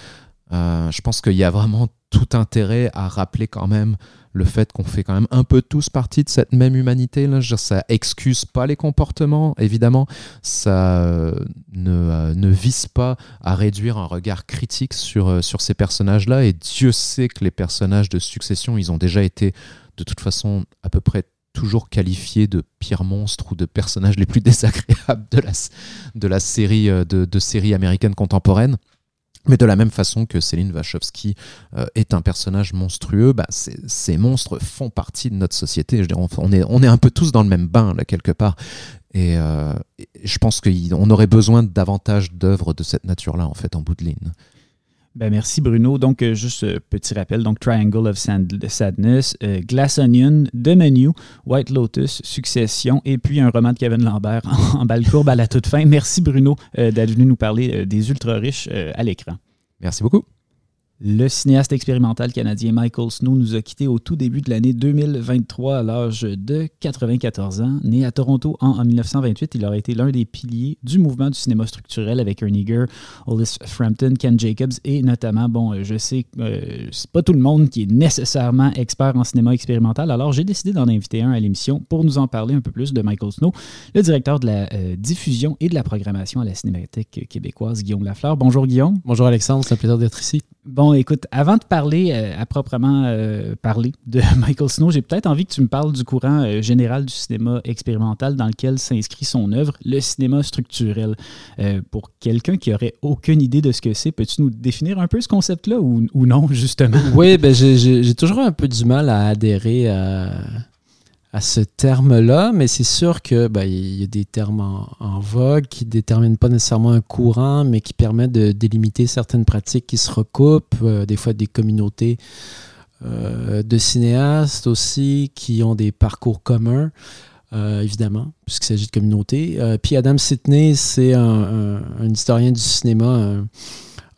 je pense qu'il y a vraiment tout intérêt à rappeler quand même le fait qu'on fait quand même un peu tous partie de cette même humanité. Ça excuse pas les comportements, évidemment. Ça euh, ne, euh, ne vise pas à réduire un regard critique sur, euh, sur ces personnages-là. Et Dieu sait que les personnages de succession, ils ont déjà été de toute façon à peu près toujours qualifiés de pires monstres ou de personnages les plus désagréables de la, de la série, de, de séries américaines contemporaines. Mais de la même façon que Céline Wachowski euh, est un personnage monstrueux, bah, ces, monstres font partie de notre société. Je on, est, on est un peu tous dans le même bain, là, quelque part. Et, euh, je pense qu'on aurait besoin davantage d'œuvres de cette nature-là, en fait, en bout de ligne. Ben merci Bruno. Donc, euh, juste euh, petit rappel, donc Triangle of Sadness, euh, Glass Onion, The Menu, White Lotus, Succession et puis un roman de Kevin Lambert en, en balle courbe à la toute fin. Merci Bruno d'être venu nous parler des ultra-riches à l'écran. Merci beaucoup. Le cinéaste expérimental canadien Michael Snow nous a quittés au tout début de l'année 2023 à l'âge de 94 ans. Né à Toronto en, en 1928, il aurait été l'un des piliers du mouvement du cinéma structurel avec Ernie Hollis Frampton, Ken Jacobs et notamment, bon, euh, je sais que euh, c'est pas tout le monde qui est nécessairement expert en cinéma expérimental, alors j'ai décidé d'en inviter un à l'émission pour nous en parler un peu plus de Michael Snow, le directeur de la euh, diffusion et de la programmation à la Cinémathèque québécoise, Guillaume Lafleur. Bonjour Guillaume. Bonjour Alexandre, c'est un plaisir d'être ici. Bon, écoute, avant de parler euh, à proprement euh, parler de Michael Snow, j'ai peut-être envie que tu me parles du courant euh, général du cinéma expérimental dans lequel s'inscrit son œuvre, le cinéma structurel. pour quelqu'un qui aurait aucune idée de ce que c'est, peux-tu nous définir un peu ce concept-là ou, ou, non, justement? Oui, ben j'ai toujours un peu du mal à adhérer à à ce terme-là, mais c'est sûr que ben, y a des termes en, vogue qui ne déterminent pas nécessairement un courant, mais qui permettent de délimiter certaines pratiques qui se recoupent, euh, des fois des communautés euh, de cinéastes aussi qui ont des parcours communs. Euh, évidemment, puisqu'il s'agit de communautés. puis Adam Sidney, c'est un, historien du cinéma,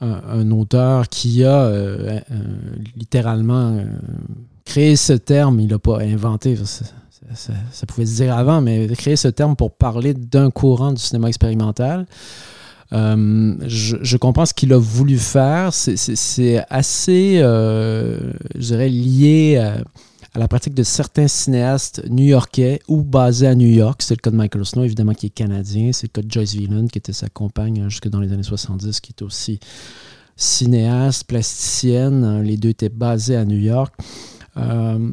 un, auteur qui a littéralement créé ce terme. Il n'a pas inventé, ça, pouvait se dire avant, mais créer ce terme pour parler d'un courant du cinéma expérimental. Euh, je, comprends ce qu'il a voulu faire. C'est assez, euh, je dirais, lié à, la pratique de certains cinéastes new-yorkais ou basés à New York. C'est le cas de Michael Snow, évidemment, qui est canadien. C'est le cas de Joyce Whelan, qui était sa compagne hein, jusque dans les années 70, qui est aussi cinéaste, plasticienne. Les deux étaient basés à New York. Euh,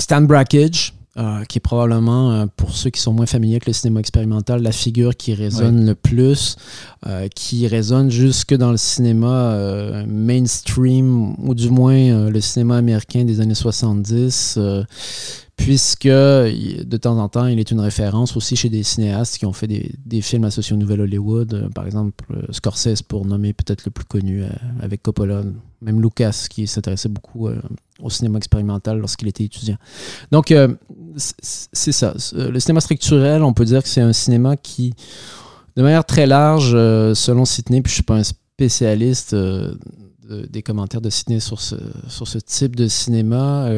Stan Brakhage, euh, qui est probablement, euh, pour ceux qui sont moins familiers avec le cinéma expérimental, la figure qui résonne le plus, euh, qui résonne jusque dans le cinéma mainstream, ou du moins le cinéma américain des années 70 puisque de temps en temps, il est une référence aussi chez des cinéastes qui ont fait des, films associés au Nouvel Hollywood. Euh, par exemple, euh, Scorsese, pour nommer peut-être le plus connu, euh, avec Coppola. Même Lucas, qui s'intéressait beaucoup au cinéma expérimental lorsqu'il était étudiant. Donc, c'est ça. Le cinéma structurel, on peut dire que c'est un cinéma qui, de manière très large, selon Sidney, puis je ne suis pas un spécialiste des commentaires de Sidney sur ce, type de cinéma,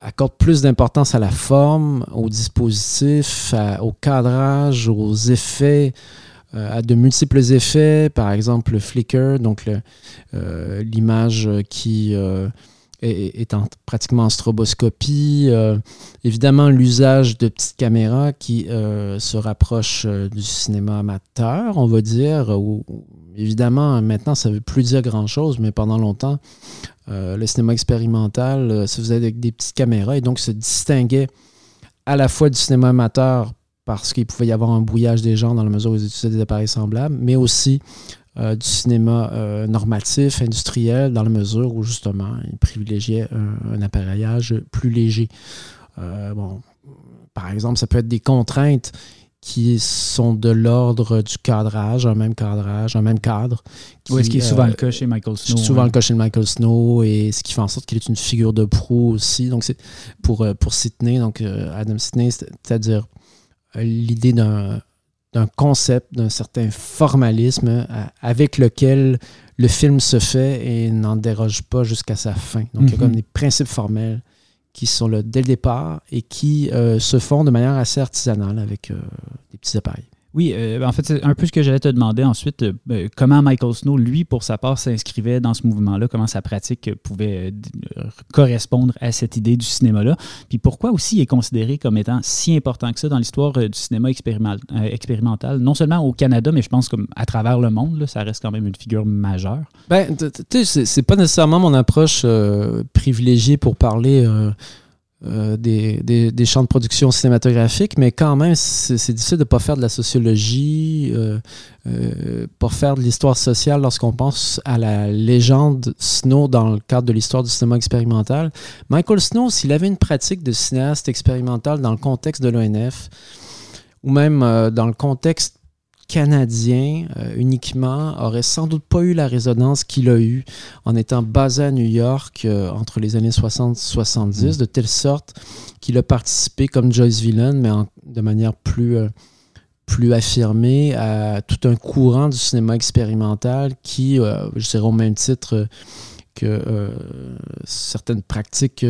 accorde plus d'importance à la forme, au dispositif, au cadrage, aux effets, euh, à de multiples effets, par exemple le flicker, donc euh, l'image qui euh, est, en, pratiquement en stroboscopie. évidemment, l'usage de petites caméras qui se rapprochent du cinéma amateur, on va dire. évidemment, maintenant, ça ne veut plus dire grand-chose, mais pendant longtemps, euh, le cinéma expérimental euh, se faisait avec des petites caméras et donc se distinguait à la fois du cinéma amateur parce qu'il pouvait y avoir un brouillage des genres dans la mesure où ils utilisaient des appareils semblables, mais aussi euh, du cinéma normatif, industriel, dans la mesure où justement il privilégiait un, appareillage plus léger. bon, par exemple, ça peut être des contraintes qui sont de l'ordre du cadrage, un même cadrage, un même cadre. Qui, ce qui est souvent le cas chez Michael Snow. Souvent le cas chez Michael Snow, et ce qui fait en sorte qu'il est une figure de proue aussi. Donc, c'est pour, euh, pour Sidney, donc euh, Adam Sidney, c'est-à-dire euh, l'idée d'un d'un concept, d'un certain formalisme avec lequel le film se fait et n'en déroge pas jusqu'à sa fin. Donc, il y a comme mhm. des principes formels qui sont là dès le départ et qui euh, se font de manière assez artisanale avec euh, des petits appareils. Oui, euh, en fait, c'est un peu ce que j'allais te demander ensuite. Euh, comment Michael Snow, lui, pour sa part, s'inscrivait dans ce mouvement-là, comment sa pratique pouvait euh, correspondre à cette idée du cinéma-là? Puis pourquoi aussi il est considéré comme étant si important que ça dans l'histoire du cinéma expérimental, non seulement au Canada, mais je pense comme à travers le monde, ça reste quand même une figure majeure. Ben, tu sais, c'est pas nécessairement mon approche privilégiée pour parler euh, des, des, champs de production cinématographique, mais quand même, c'est difficile de ne pas faire de la sociologie, euh, euh, pas faire de l'histoire sociale lorsqu'on pense à la légende Snow dans le cadre de l'histoire du cinéma expérimental. Michael Snow, s'il avait une pratique de cinéaste expérimental dans le contexte de l'ONF, ou même dans le contexte canadien euh, uniquement aurait sans doute pas eu la résonance qu'il a eu en étant basé à New York euh, entre les années 60-70, mm. de telle sorte qu'il a participé comme Joyce Villain, mais de manière plus, euh, plus affirmée à tout un courant du cinéma expérimental qui, je dirais au même titre que certaines pratiques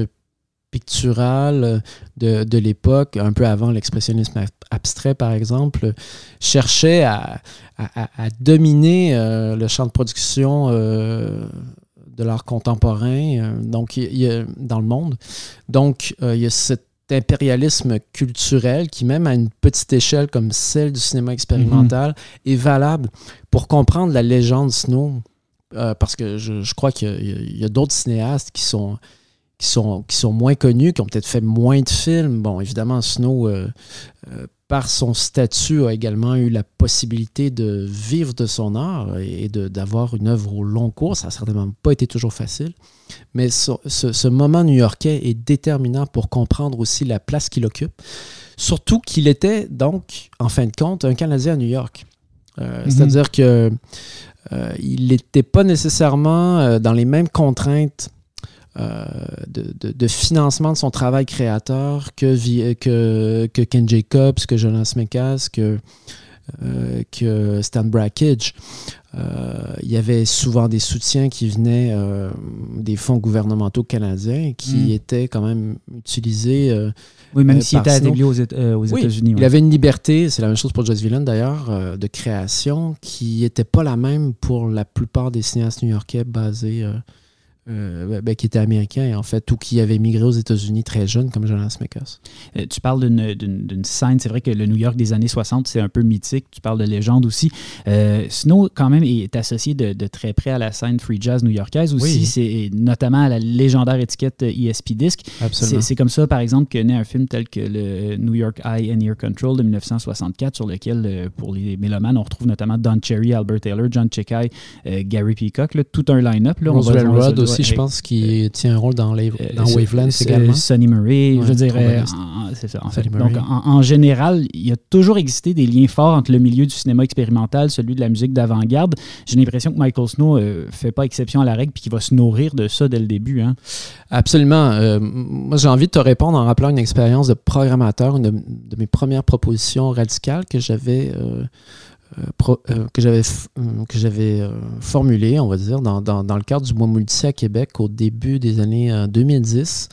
picturales de, de l'époque, un peu avant l'expressionnisme abstrait, par exemple, cherchait à, à, dominer euh, le champ de production euh, de l'art contemporain euh, donc, il, dans le monde. Donc, il y a cet impérialisme culturel qui, même à une petite échelle comme celle du cinéma expérimental, mm-hmm. est valable pour comprendre la légende Snow parce que je, crois qu'il y a, d'autres cinéastes qui sont, qui, sont, qui sont moins connus, qui ont peut-être fait moins de films. Bon, évidemment, Snow, par son statut, a également eu la possibilité de vivre de son art et d'avoir une œuvre au long cours. Ça n'a certainement pas été toujours facile. Mais ce, ce moment new-yorkais est déterminant pour comprendre aussi la place qu'il occupe. Surtout qu'il était donc, en fin de compte, un Canadien à New York. Euh, mhm. C'est-à-dire que euh, il n'était pas nécessairement euh, dans les mêmes contraintes de, financement de son travail créateur que, que, que Ken Jacobs, que Jonas Mekas, que, que Stan Brackage. il y avait souvent des soutiens qui venaient des fonds gouvernementaux canadiens qui mhm. étaient quand même utilisés oui, même euh, s'il était établi aux, euh, États-Unis. Il avait une liberté, c'est la même chose pour Joyce Villain d'ailleurs, euh, de création qui n'était pas la même pour la plupart des cinéastes new-yorkais basés euh, ben, qui était américain, en fait, ou qui avait migré aux États-Unis très jeune, comme Jonas Mekas. Euh, tu parles d'une scène, c'est vrai que le New York des années 60, c'est un peu mythique. Tu parles de légende aussi. Euh, Snow, quand même, est associé de, très près à la scène free jazz new-yorkaise aussi, c'est notamment à la légendaire étiquette ESP Disc. C'est comme ça, par exemple, que naît un film tel que le New York Eye and Ear Control de 1964, sur lequel, pour les mélomanes, on retrouve notamment Don Cherry, Albert Taylor, John Chekai, Gary Peacock, tout un line-up. Roswell aussi je pense, qui euh, tient un rôle dans, les, dans euh, Wavelands également. Sonny Murray, je dirais. C'est ça, en fait. Donc, en, général, il y a toujours existé des liens forts entre le milieu du cinéma expérimental, celui de la musique d'avant-garde. J'ai l'impression que Michael Snow ne euh, fait pas exception à la règle puis qu'il va se nourrir de ça dès le début. Hein. Absolument. moi, j'ai envie de te répondre en rappelant une expérience de programmateur, une de, mes premières propositions radicales que j'avais. Euh, euh, que j'avais euh, formulé, on va dire, dans, le cadre du mois multi à Québec au début des années 2010.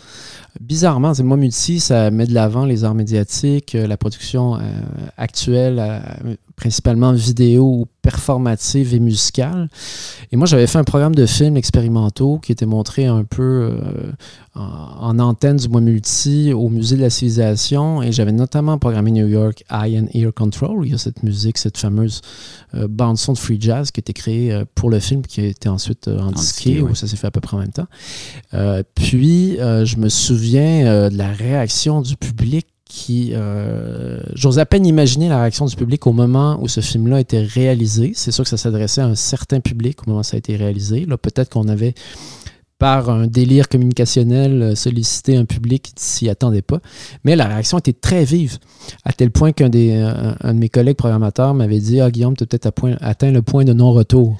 Bizarrement, c'est le mois multi, ça met de l'avant les arts médiatiques, la production actuelle, principalement vidéo ou performative et musicale. Et moi, j'avais fait un programme de films expérimentaux qui était montré un peu euh, en, antenne du mois multi au Musée de la civilisation. Et j'avais notamment programmé New York Eye and Ear Control. Il y a cette musique, cette fameuse euh, bande-son de free jazz qui a été créée euh, pour le film, qui a été ensuite en, disque où ça s'est fait à peu près en même temps. puis, je me souviens de la réaction du public qui. Euh, j'ose à peine imaginer la réaction du public au moment où ce film-là était réalisé. C'est sûr que ça s'adressait à un certain public au moment où ça a été réalisé. Là, peut-être qu'on avait, par un délire communicationnel, sollicité un public qui s'y attendait pas. Mais la réaction était très vive, à tel point qu'un des, un, de mes collègues programmateurs m'avait dit Ah, Guillaume, tu as peut-être atteint le point de non-retour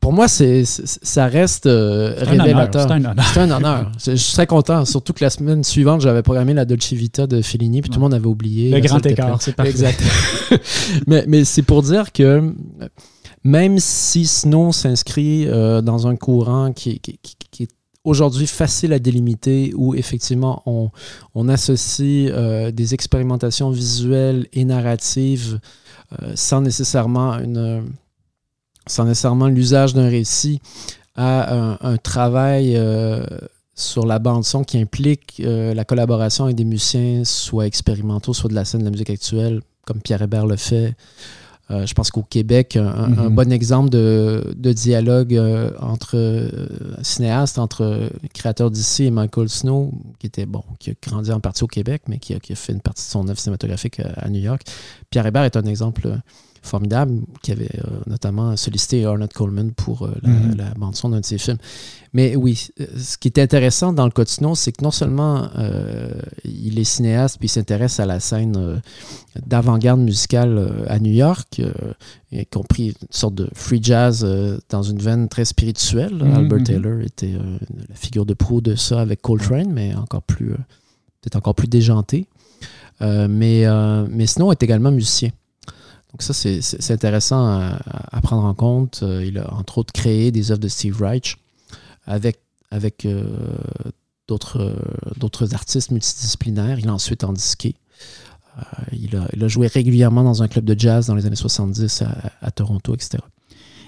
pour moi, c'est, ça reste euh, révélateur. C'est un honneur. C'est un honneur. je, suis très content. Surtout que la semaine suivante, j'avais programmé la Dolce Vita de Fellini, puis tout le monde avait oublié. Le grand écart, c'est parfait. Exact. mais, mais c'est pour dire que même si Snow s'inscrit euh, dans un courant qui, est aujourd'hui facile à délimiter, où effectivement on, on associe euh, des expérimentations visuelles et narratives sans nécessairement une sans nécessairement l'usage d'un récit, à un, travail euh, sur la bande-son qui implique euh, la collaboration avec des musiciens, soit expérimentaux, soit de la scène de la musique actuelle, comme Pierre Hébert le fait. Euh, je pense qu'au Québec, un, mm-hmm. bon exemple de, dialogue entre cinéastes, entre créateurs d'ici et Michael Snow, qui était bon, qui a grandi en partie au Québec, mais qui a, qui a fait une partie de son œuvre cinématographique à New York. Pierre Hébert est un exemple formidable, qui avait euh, notamment sollicité Arnold Coleman pour euh, la, bande-son d'un de ses films. Mais oui, euh, ce qui est intéressant dans le Cotino, c'est que non seulement il est cinéaste, puis il s'intéresse à la scène d'avant-garde musicale à New York, y compris une sorte de free jazz dans une veine très spirituelle. Mhm, Albert mhm. Taylor était la figure de proue de ça avec Coltrane, mais encore plus, peut-être encore plus déjanté. mais, mais sinon, est également musicien. Donc ça, c'est intéressant à, prendre en compte. Euh, il a entre autres créé des œuvres de Steve Reich avec, euh, euh, d'autres artistes multidisciplinaires. Il a ensuite en disqué. il, a, joué régulièrement dans un club de jazz dans les années 70 à, Toronto, etc.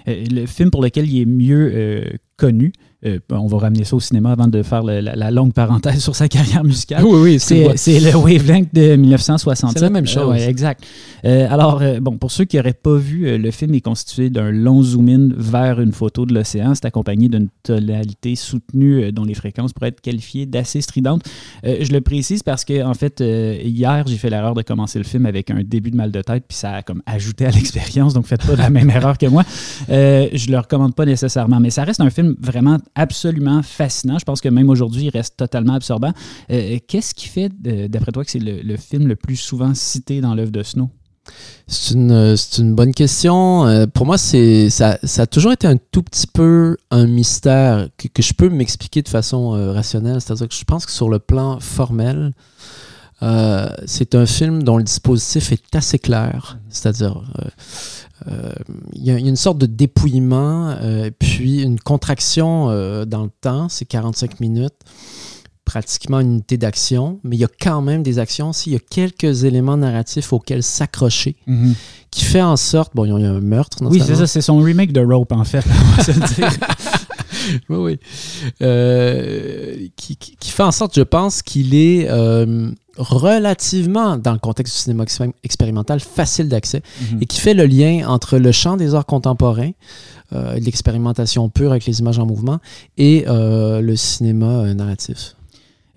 le film pour lequel il est mieux connu. Euh, on va ramener ça au cinéma avant de faire le- la, la longue parenthèse sur sa carrière musicale. oui, oui, C'est c'est le Wavelength de 1967. C'est la même Euh, chose. ouais, exact. Euh, alors, euh, bon, pour ceux qui n'auraient pas vu, euh, le film est constitué d'un long zoom-in vers une photo de l'océan. C'est accompagné d'une tonalité soutenue euh, dont les fréquences pourraient être qualifiées d'assez stridentes. Euh, je le précise parce que, en fait, euh, hier, j'ai fait l'erreur de commencer le film avec un début de mal de tête, puis ça a comme ajouté à l'expérience, donc faites pas la même erreur que moi. Euh, je le recommande pas nécessairement, mais ça reste un film vraiment absolument fascinant. Je pense que même aujourd'hui, il reste totalement absorbant. Euh, Qu'est-ce qui fait, euh, d'après toi, que c'est le, film le plus souvent cité dans l'œuvre de Snow? C'est une, euh, bonne question. Pour moi, ça, a toujours été un tout petit peu un mystère que, je peux m'expliquer de façon rationnelle. C'est-à-dire que je pense que sur le plan formel, euh, c'est un film dont le dispositif est assez clair. C'est-à-dire, euh, euh, il y, a il y a une sorte de dépouillement, euh, puis une contraction dans le temps, c'est 45 minutes pratiquement une unité d'action, mais il y a quand même des actions. S'il y a quelques éléments narratifs auxquels s'accrocher, qui fait en sorte, bon, il y a un meurtre. Oui, c'est ça, c'est son remake de Rope, en fait. on va se le dire. Oui, oui. Euh, qui, qui- qui fait en sorte, je pense, qu'il est euh, relativement, dans le contexte du cinéma expé- expérimental, facile d'accès Mhm. et qui fait le lien entre le champ des arts contemporains, euh, l'expérimentation pure avec les images en mouvement, et le cinéma narratif.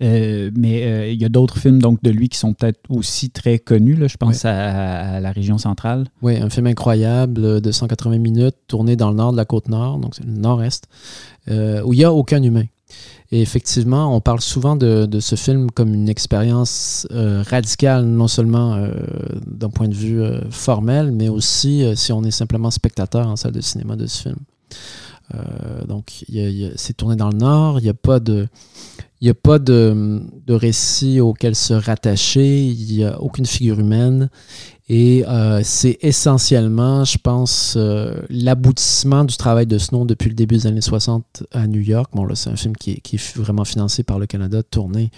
Euh, mais euh, il y a d'autres films donc, de lui qui sont peut-être aussi très connus. là. Je pense à, à La région centrale. Oui, un film incroyable euh, de 180 minutes, tourné dans le nord de la côte nord, donc c'est le nord-est, euh, où il n'y a aucun humain. Et effectivement, on parle souvent de, de ce film comme une expérience euh, radicale, non seulement euh, d'un point de vue euh, formel, mais aussi si on est simplement spectateur en salle de cinéma de ce film. Donc, c'est tourné dans le nord, il n'y a pas de. Il n'y a pas de, de récit auquel se rattacher, il n'y a aucune figure humaine. Et euh, c'est essentiellement, je pense, euh, l'aboutissement du travail de Snow depuis le début des années 60 à New York. Bon, là, c'est un film qui qui est vraiment financé par le Canada, tourné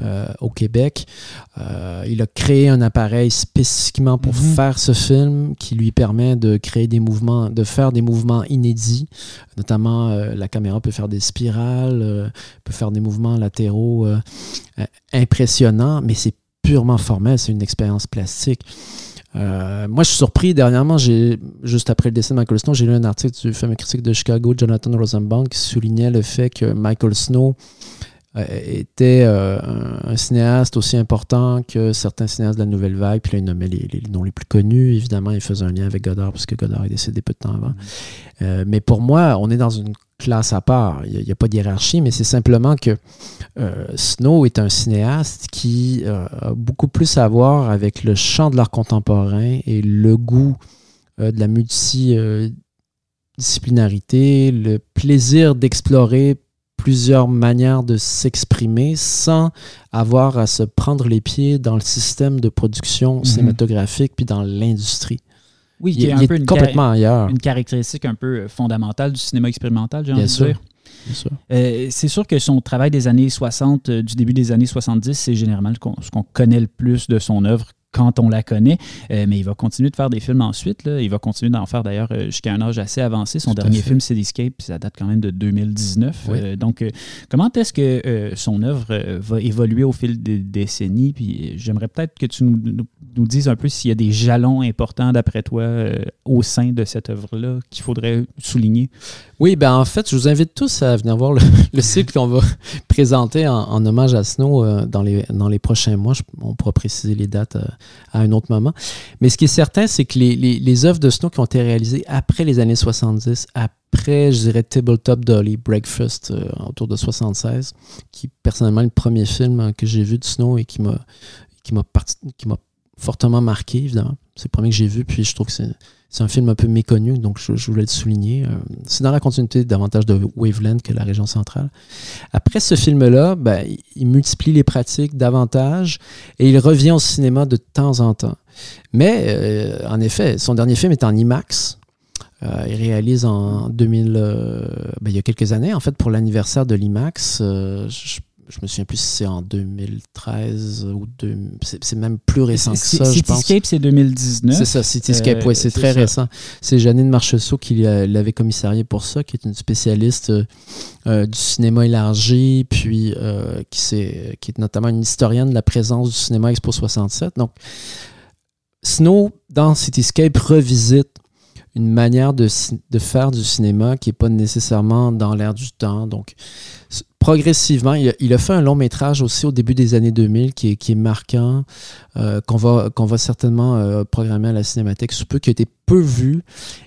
euh, au Québec. Euh, il a créé un appareil spécifiquement pour Mhm. faire ce film qui lui permet de créer des mouvements, de faire des mouvements inédits. Notamment, euh, la caméra peut faire des spirales, peut faire des mouvements latéraux impressionnants, mais c'est purement formel, c'est une expérience plastique. Euh, moi, je suis surpris. Dernièrement, juste après le décès de Michael Snow, j'ai lu un article du fameux critique de Chicago, Jonathan Rosenbaum, qui soulignait le fait que Michael Snow était euh, un, cinéaste aussi important que certains cinéastes de la nouvelle vague. Puis là, il nommait les, les noms les plus connus. Évidemment, il faisait un lien avec Godard, puisque Godard est décédé peu de temps avant. Euh, mais pour moi, on est dans une classe à part. Il n'y a, pas de hiérarchie, mais c'est simplement que euh, Snow est un cinéaste qui a beaucoup plus à voir avec le champ de l'art contemporain et le goût de la multidisciplinarité, le plaisir d'explorer plusieurs manières de s'exprimer sans avoir à se prendre les pieds dans le système de production Mhm. cinématographique puis dans l'industrie. Oui, Il, qui est un il peu est une, complètement ailleurs. une caractéristique un peu euh, fondamentale du cinéma expérimental, j'ai Bien envie de sûr. dire. bien sûr. Euh, c'est sûr que son travail des années 60, euh, du début des années 70, c'est généralement ce qu'on- ce qu'on connaît le plus de son œuvre quand on la connaît. Euh, mais il va continuer de faire des films ensuite. là. Il va continuer d'en faire d'ailleurs euh, jusqu'à un âge assez avancé. Son Tout dernier film, Cityscape, ça date quand même de 2019. Oui. Euh, donc, comment est-ce que son œuvre va évoluer au fil des décennies? Puis j'aimerais peut-être que tu nous, nous- nous dises un peu s'il y a des jalons importants, d'après toi, au sein de cette œuvre-là qu'il faudrait souligner. Oui, ben en fait, je vous invite tous à venir voir le, le cycle qu'on va présenter en, en hommage à Snow dans, les, dans les prochains mois. Je- on pourra préciser les dates à un autre moment. Mais ce qui est certain, c'est que les, les, œuvres de Snow qui ont été réalisées après les années 70, après, je dirais, Tabletop Dolly, Breakfast, euh, autour de 76, qui personnellement est le premier film euh, que j'ai vu de Snow et qui m'a fortement marqué, évidemment. C'est le premier que j'ai vu, puis je trouve que c'est un film un peu méconnu, donc je, voulais le souligner. Euh, C'est dans la continuité davantage de Waveland que la région centrale. Après ce film-là, ben, il- multiplie les pratiques davantage et il revient au cinéma de temps en temps. Mais, euh, en effet, son dernier film est en IMAX. Euh, il réalise en 2000, euh, ben, il y a quelques années, en fait, pour l'anniversaire de l'IMAX. euh, je- je me souviens plus si c'est en 2013 ou deux, c'est même plus récent que ça. Cityscape, c'est 2019. C'est ça, Cityscape, oui, c'est très récent. C'est Janine Marchessault qui l'avait commissarié pour ça, qui est une spécialiste du cinéma élargi, puis qui, est, qui est notamment une historienne de la présence du cinéma Expo 67. Donc, Snow, dans Cityscape, revisite une manière de, faire du cinéma qui n'est pas nécessairement dans l'air du temps. Donc, progressivement, il a, fait un long métrage aussi au début des années 2000 qui est, qui est marquant, euh, qu'on va, qu'on va certainement euh, programmer à la Cinémathèque sous peu, qui a été peu vu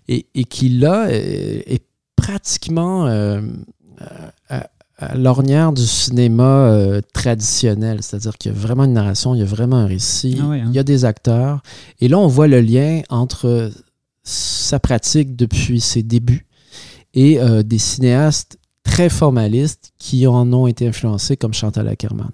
et, qui, là, est, pratiquement euh, à, l'ornière du cinéma traditionnel. C'est-à-dire qu'il y a vraiment une narration, il y a vraiment un récit, ah hein. il y a des acteurs. Et là, on voit le lien entre sa pratique depuis ses débuts et des cinéastes très formalistes qui en ont été influencés comme Chantal Ackerman.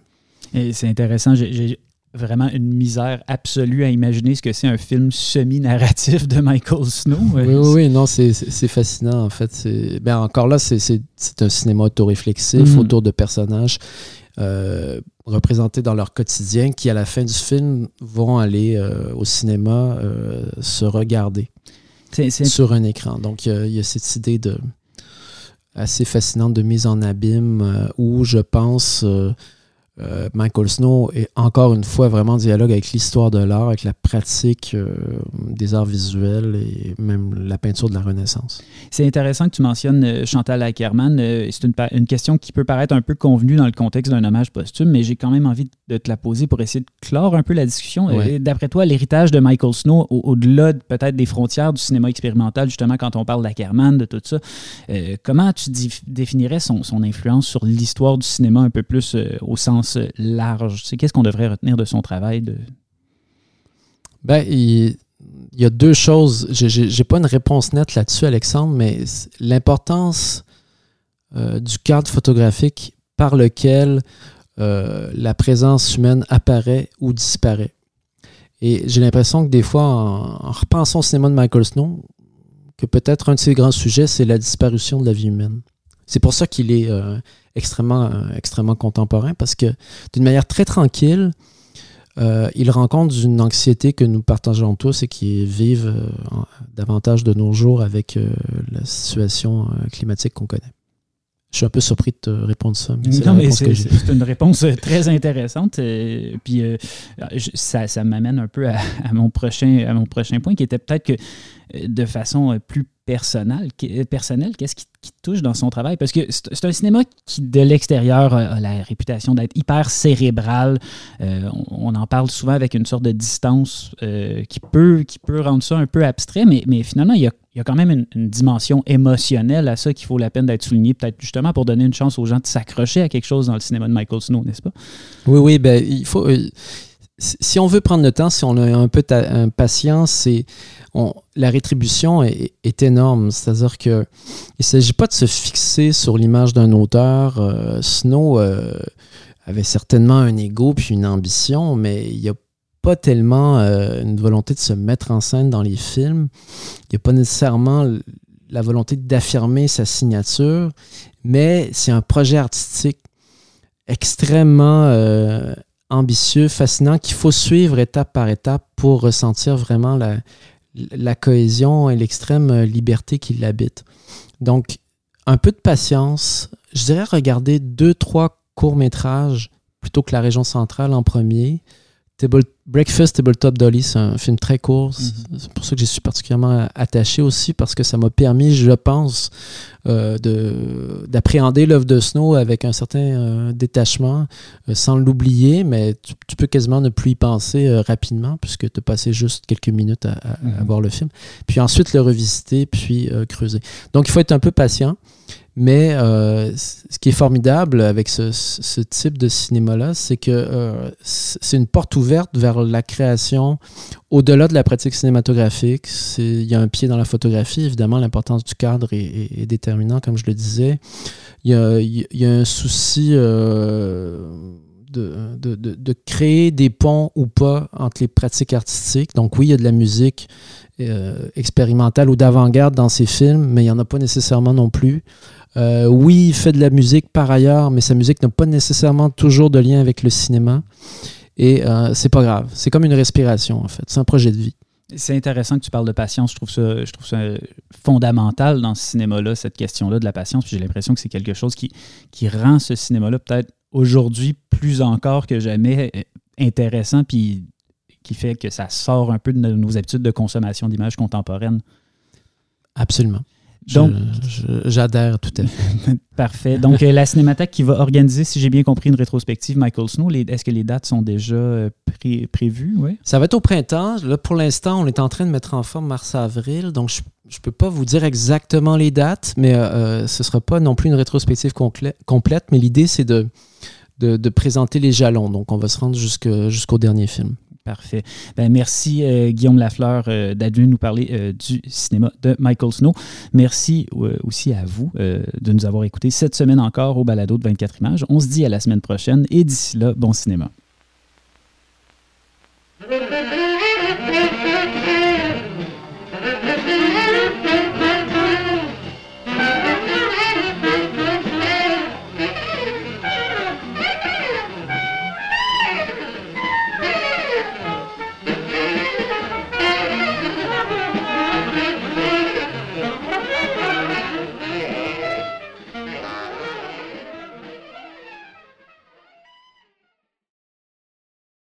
Et c'est intéressant, j'ai vraiment une misère absolue à imaginer ce que c'est un film semi-narratif de Michael Snow. Oui, oui, oui non, c'est fascinant en fait. Ben, encore là, c'est un cinéma autoréflexif mm. autour de personnages euh, représentés dans leur quotidien qui, à la fin du film, vont aller euh, au cinéma se regarder sur un écran. Donc, il y, a cette idée de assez fascinante de mise en abîme euh, où je pense euh, Michael Snow est encore une fois vraiment en dialogue avec l'histoire de l'art, avec la pratique euh, des arts visuels et même la peinture de la Renaissance. C'est intéressant que tu mentionnes euh, Chantal Ackerman. c'est une, une, question qui peut paraître un peu convenue dans le contexte d'un hommage posthume, mais j'ai quand même envie de te la poser pour essayer de clore un peu la discussion. D'après toi, l'héritage de Michael Snow, au-delà peut-être des frontières du cinéma expérimental, justement quand on parle d'Ackerman, de tout ça, comment tu définirais son, son, influence sur l'histoire du cinéma un peu plus au sens large? C'est qu'est-ce qu'on devrait retenir de son travail? De... Ben, il, y a deux choses. Je n'ai pas une réponse nette là-dessus, Alexandre, mais l'importance euh, du cadre photographique par lequel euh, la présence humaine apparaît ou disparaît. Et j'ai l'impression que des fois, en, repensant au cinéma de Michael Snow, que peut-être un de ses grands sujets, c'est la disparition de la vie humaine. C'est pour ça qu'il est euh, extrêmement, euh, extrêmement contemporain, parce que d'une manière très tranquille, euh, il rencontre une anxiété que nous partageons tous et qui vivent davantage de nos jours avec la situation climatique qu'on connaît. Je suis un peu surpris de te répondre ça. Mais c'est une réponse très intéressante. puis ça, ça m'amène un peu à, mon prochain, à mon prochain point, qui était peut-être que de façon plus personnel, personnel qu'est-ce qui, touche dans son travail? Parce que c'est un cinéma qui, de l'extérieur, a la réputation d'être hyper cérébral. Euh, on, en parle souvent avec une sorte de distance euh, qui, peut, qui peut rendre ça un peu abstrait, mais, mais finalement, il y, a, il y a quand même une, dimension émotionnelle à ça qu'il vaut la peine d'être souligné, peut-être justement pour donner une chance aux gens de s'accrocher à quelque chose dans le cinéma de Michael Snow, n'est-ce pas? Oui, oui, ben, il faut. Euh, si on veut prendre le temps, si on a un peu de patience, la rétribution est, énorme. C'est-à-dire qu'il ne s'agit pas de se fixer sur l'image d'un auteur. Euh, Snow euh, avait certainement un ego puis une ambition, mais il n'y a pas tellement euh, une volonté de se mettre en scène dans les films. Il n'y a pas nécessairement la volonté d'affirmer sa signature, mais c'est un projet artistique extrêmement ambitieux, fascinant, qu'il faut suivre étape par étape pour ressentir vraiment la, cohésion et l'extrême liberté qui l'habite. Donc, un peu de patience. Je dirais regarder deux, trois courts-métrages plutôt que la région centrale en premier. Table, Breakfast Tabletop Dolly, c'est un film très court. Mhm. C'est pour ça que j'y suis particulièrement attaché aussi, parce que ça m'a permis, je pense, euh, d'appréhender l'œuvre de Snow avec un certain euh, détachement, euh, sans l'oublier, mais tu, peux quasiment ne plus y penser rapidement, puisque tu as passé juste quelques minutes à, mhm. voir le film. Puis ensuite le revisiter, puis creuser. Donc il faut être un peu patient. Mais euh, ce qui est formidable avec ce, type de cinéma-là, c'est que euh, c'est une porte ouverte vers la création au-delà de la pratique cinématographique. Il y a un pied dans la photographie. Évidemment, l'importance du cadre est, déterminante, comme je le disais. Il y a, un souci euh, de, créer des ponts ou pas entre les pratiques artistiques. Donc oui, il y a de la musique expérimentale ou d'avant-garde dans ces films, mais il n'y en a pas nécessairement non plus. Euh, oui, il fait de la musique par ailleurs, mais sa musique n'a pas nécessairement toujours de lien avec le cinéma. Et euh, c'est pas grave. C'est comme une respiration, en fait. C'est un projet de vie. C'est intéressant que tu parles de patience. Je trouve ça, je trouve ça fondamental dans ce cinéma-là, cette question-là de la patience. Puis j'ai l'impression que c'est quelque chose qui, qui rend ce cinéma-là peut-être aujourd'hui plus encore que jamais intéressant, puis qui fait que ça sort un peu de nos habitudes de consommation d'images contemporaines. Absolument. Donc, j'adhère tout à fait. Parfait. Donc, euh, la Cinémathèque qui va organiser, si j'ai bien compris, une rétrospective Michael Snow, est-ce que les dates sont déjà euh, prévues? Ouais? Ça va être au printemps. Là, pour l'instant, on est en train de mettre en forme mars-avril. Donc, je ne peux pas vous dire exactement les dates, mais euh, ce ne sera pas non plus une rétrospective complète. Mais l'idée, c'est de, de, de, présenter les jalons. Donc, on va se rendre jusqu'au dernier film. Parfait. Ben, merci euh, Guillaume Lafleur euh, d'être venu nous parler euh, du cinéma de Michael Snow. Merci aussi à vous de nous avoir écoutés cette semaine encore au balado de 24 images. On se dit à la semaine prochaine et d'ici là, bon cinéma.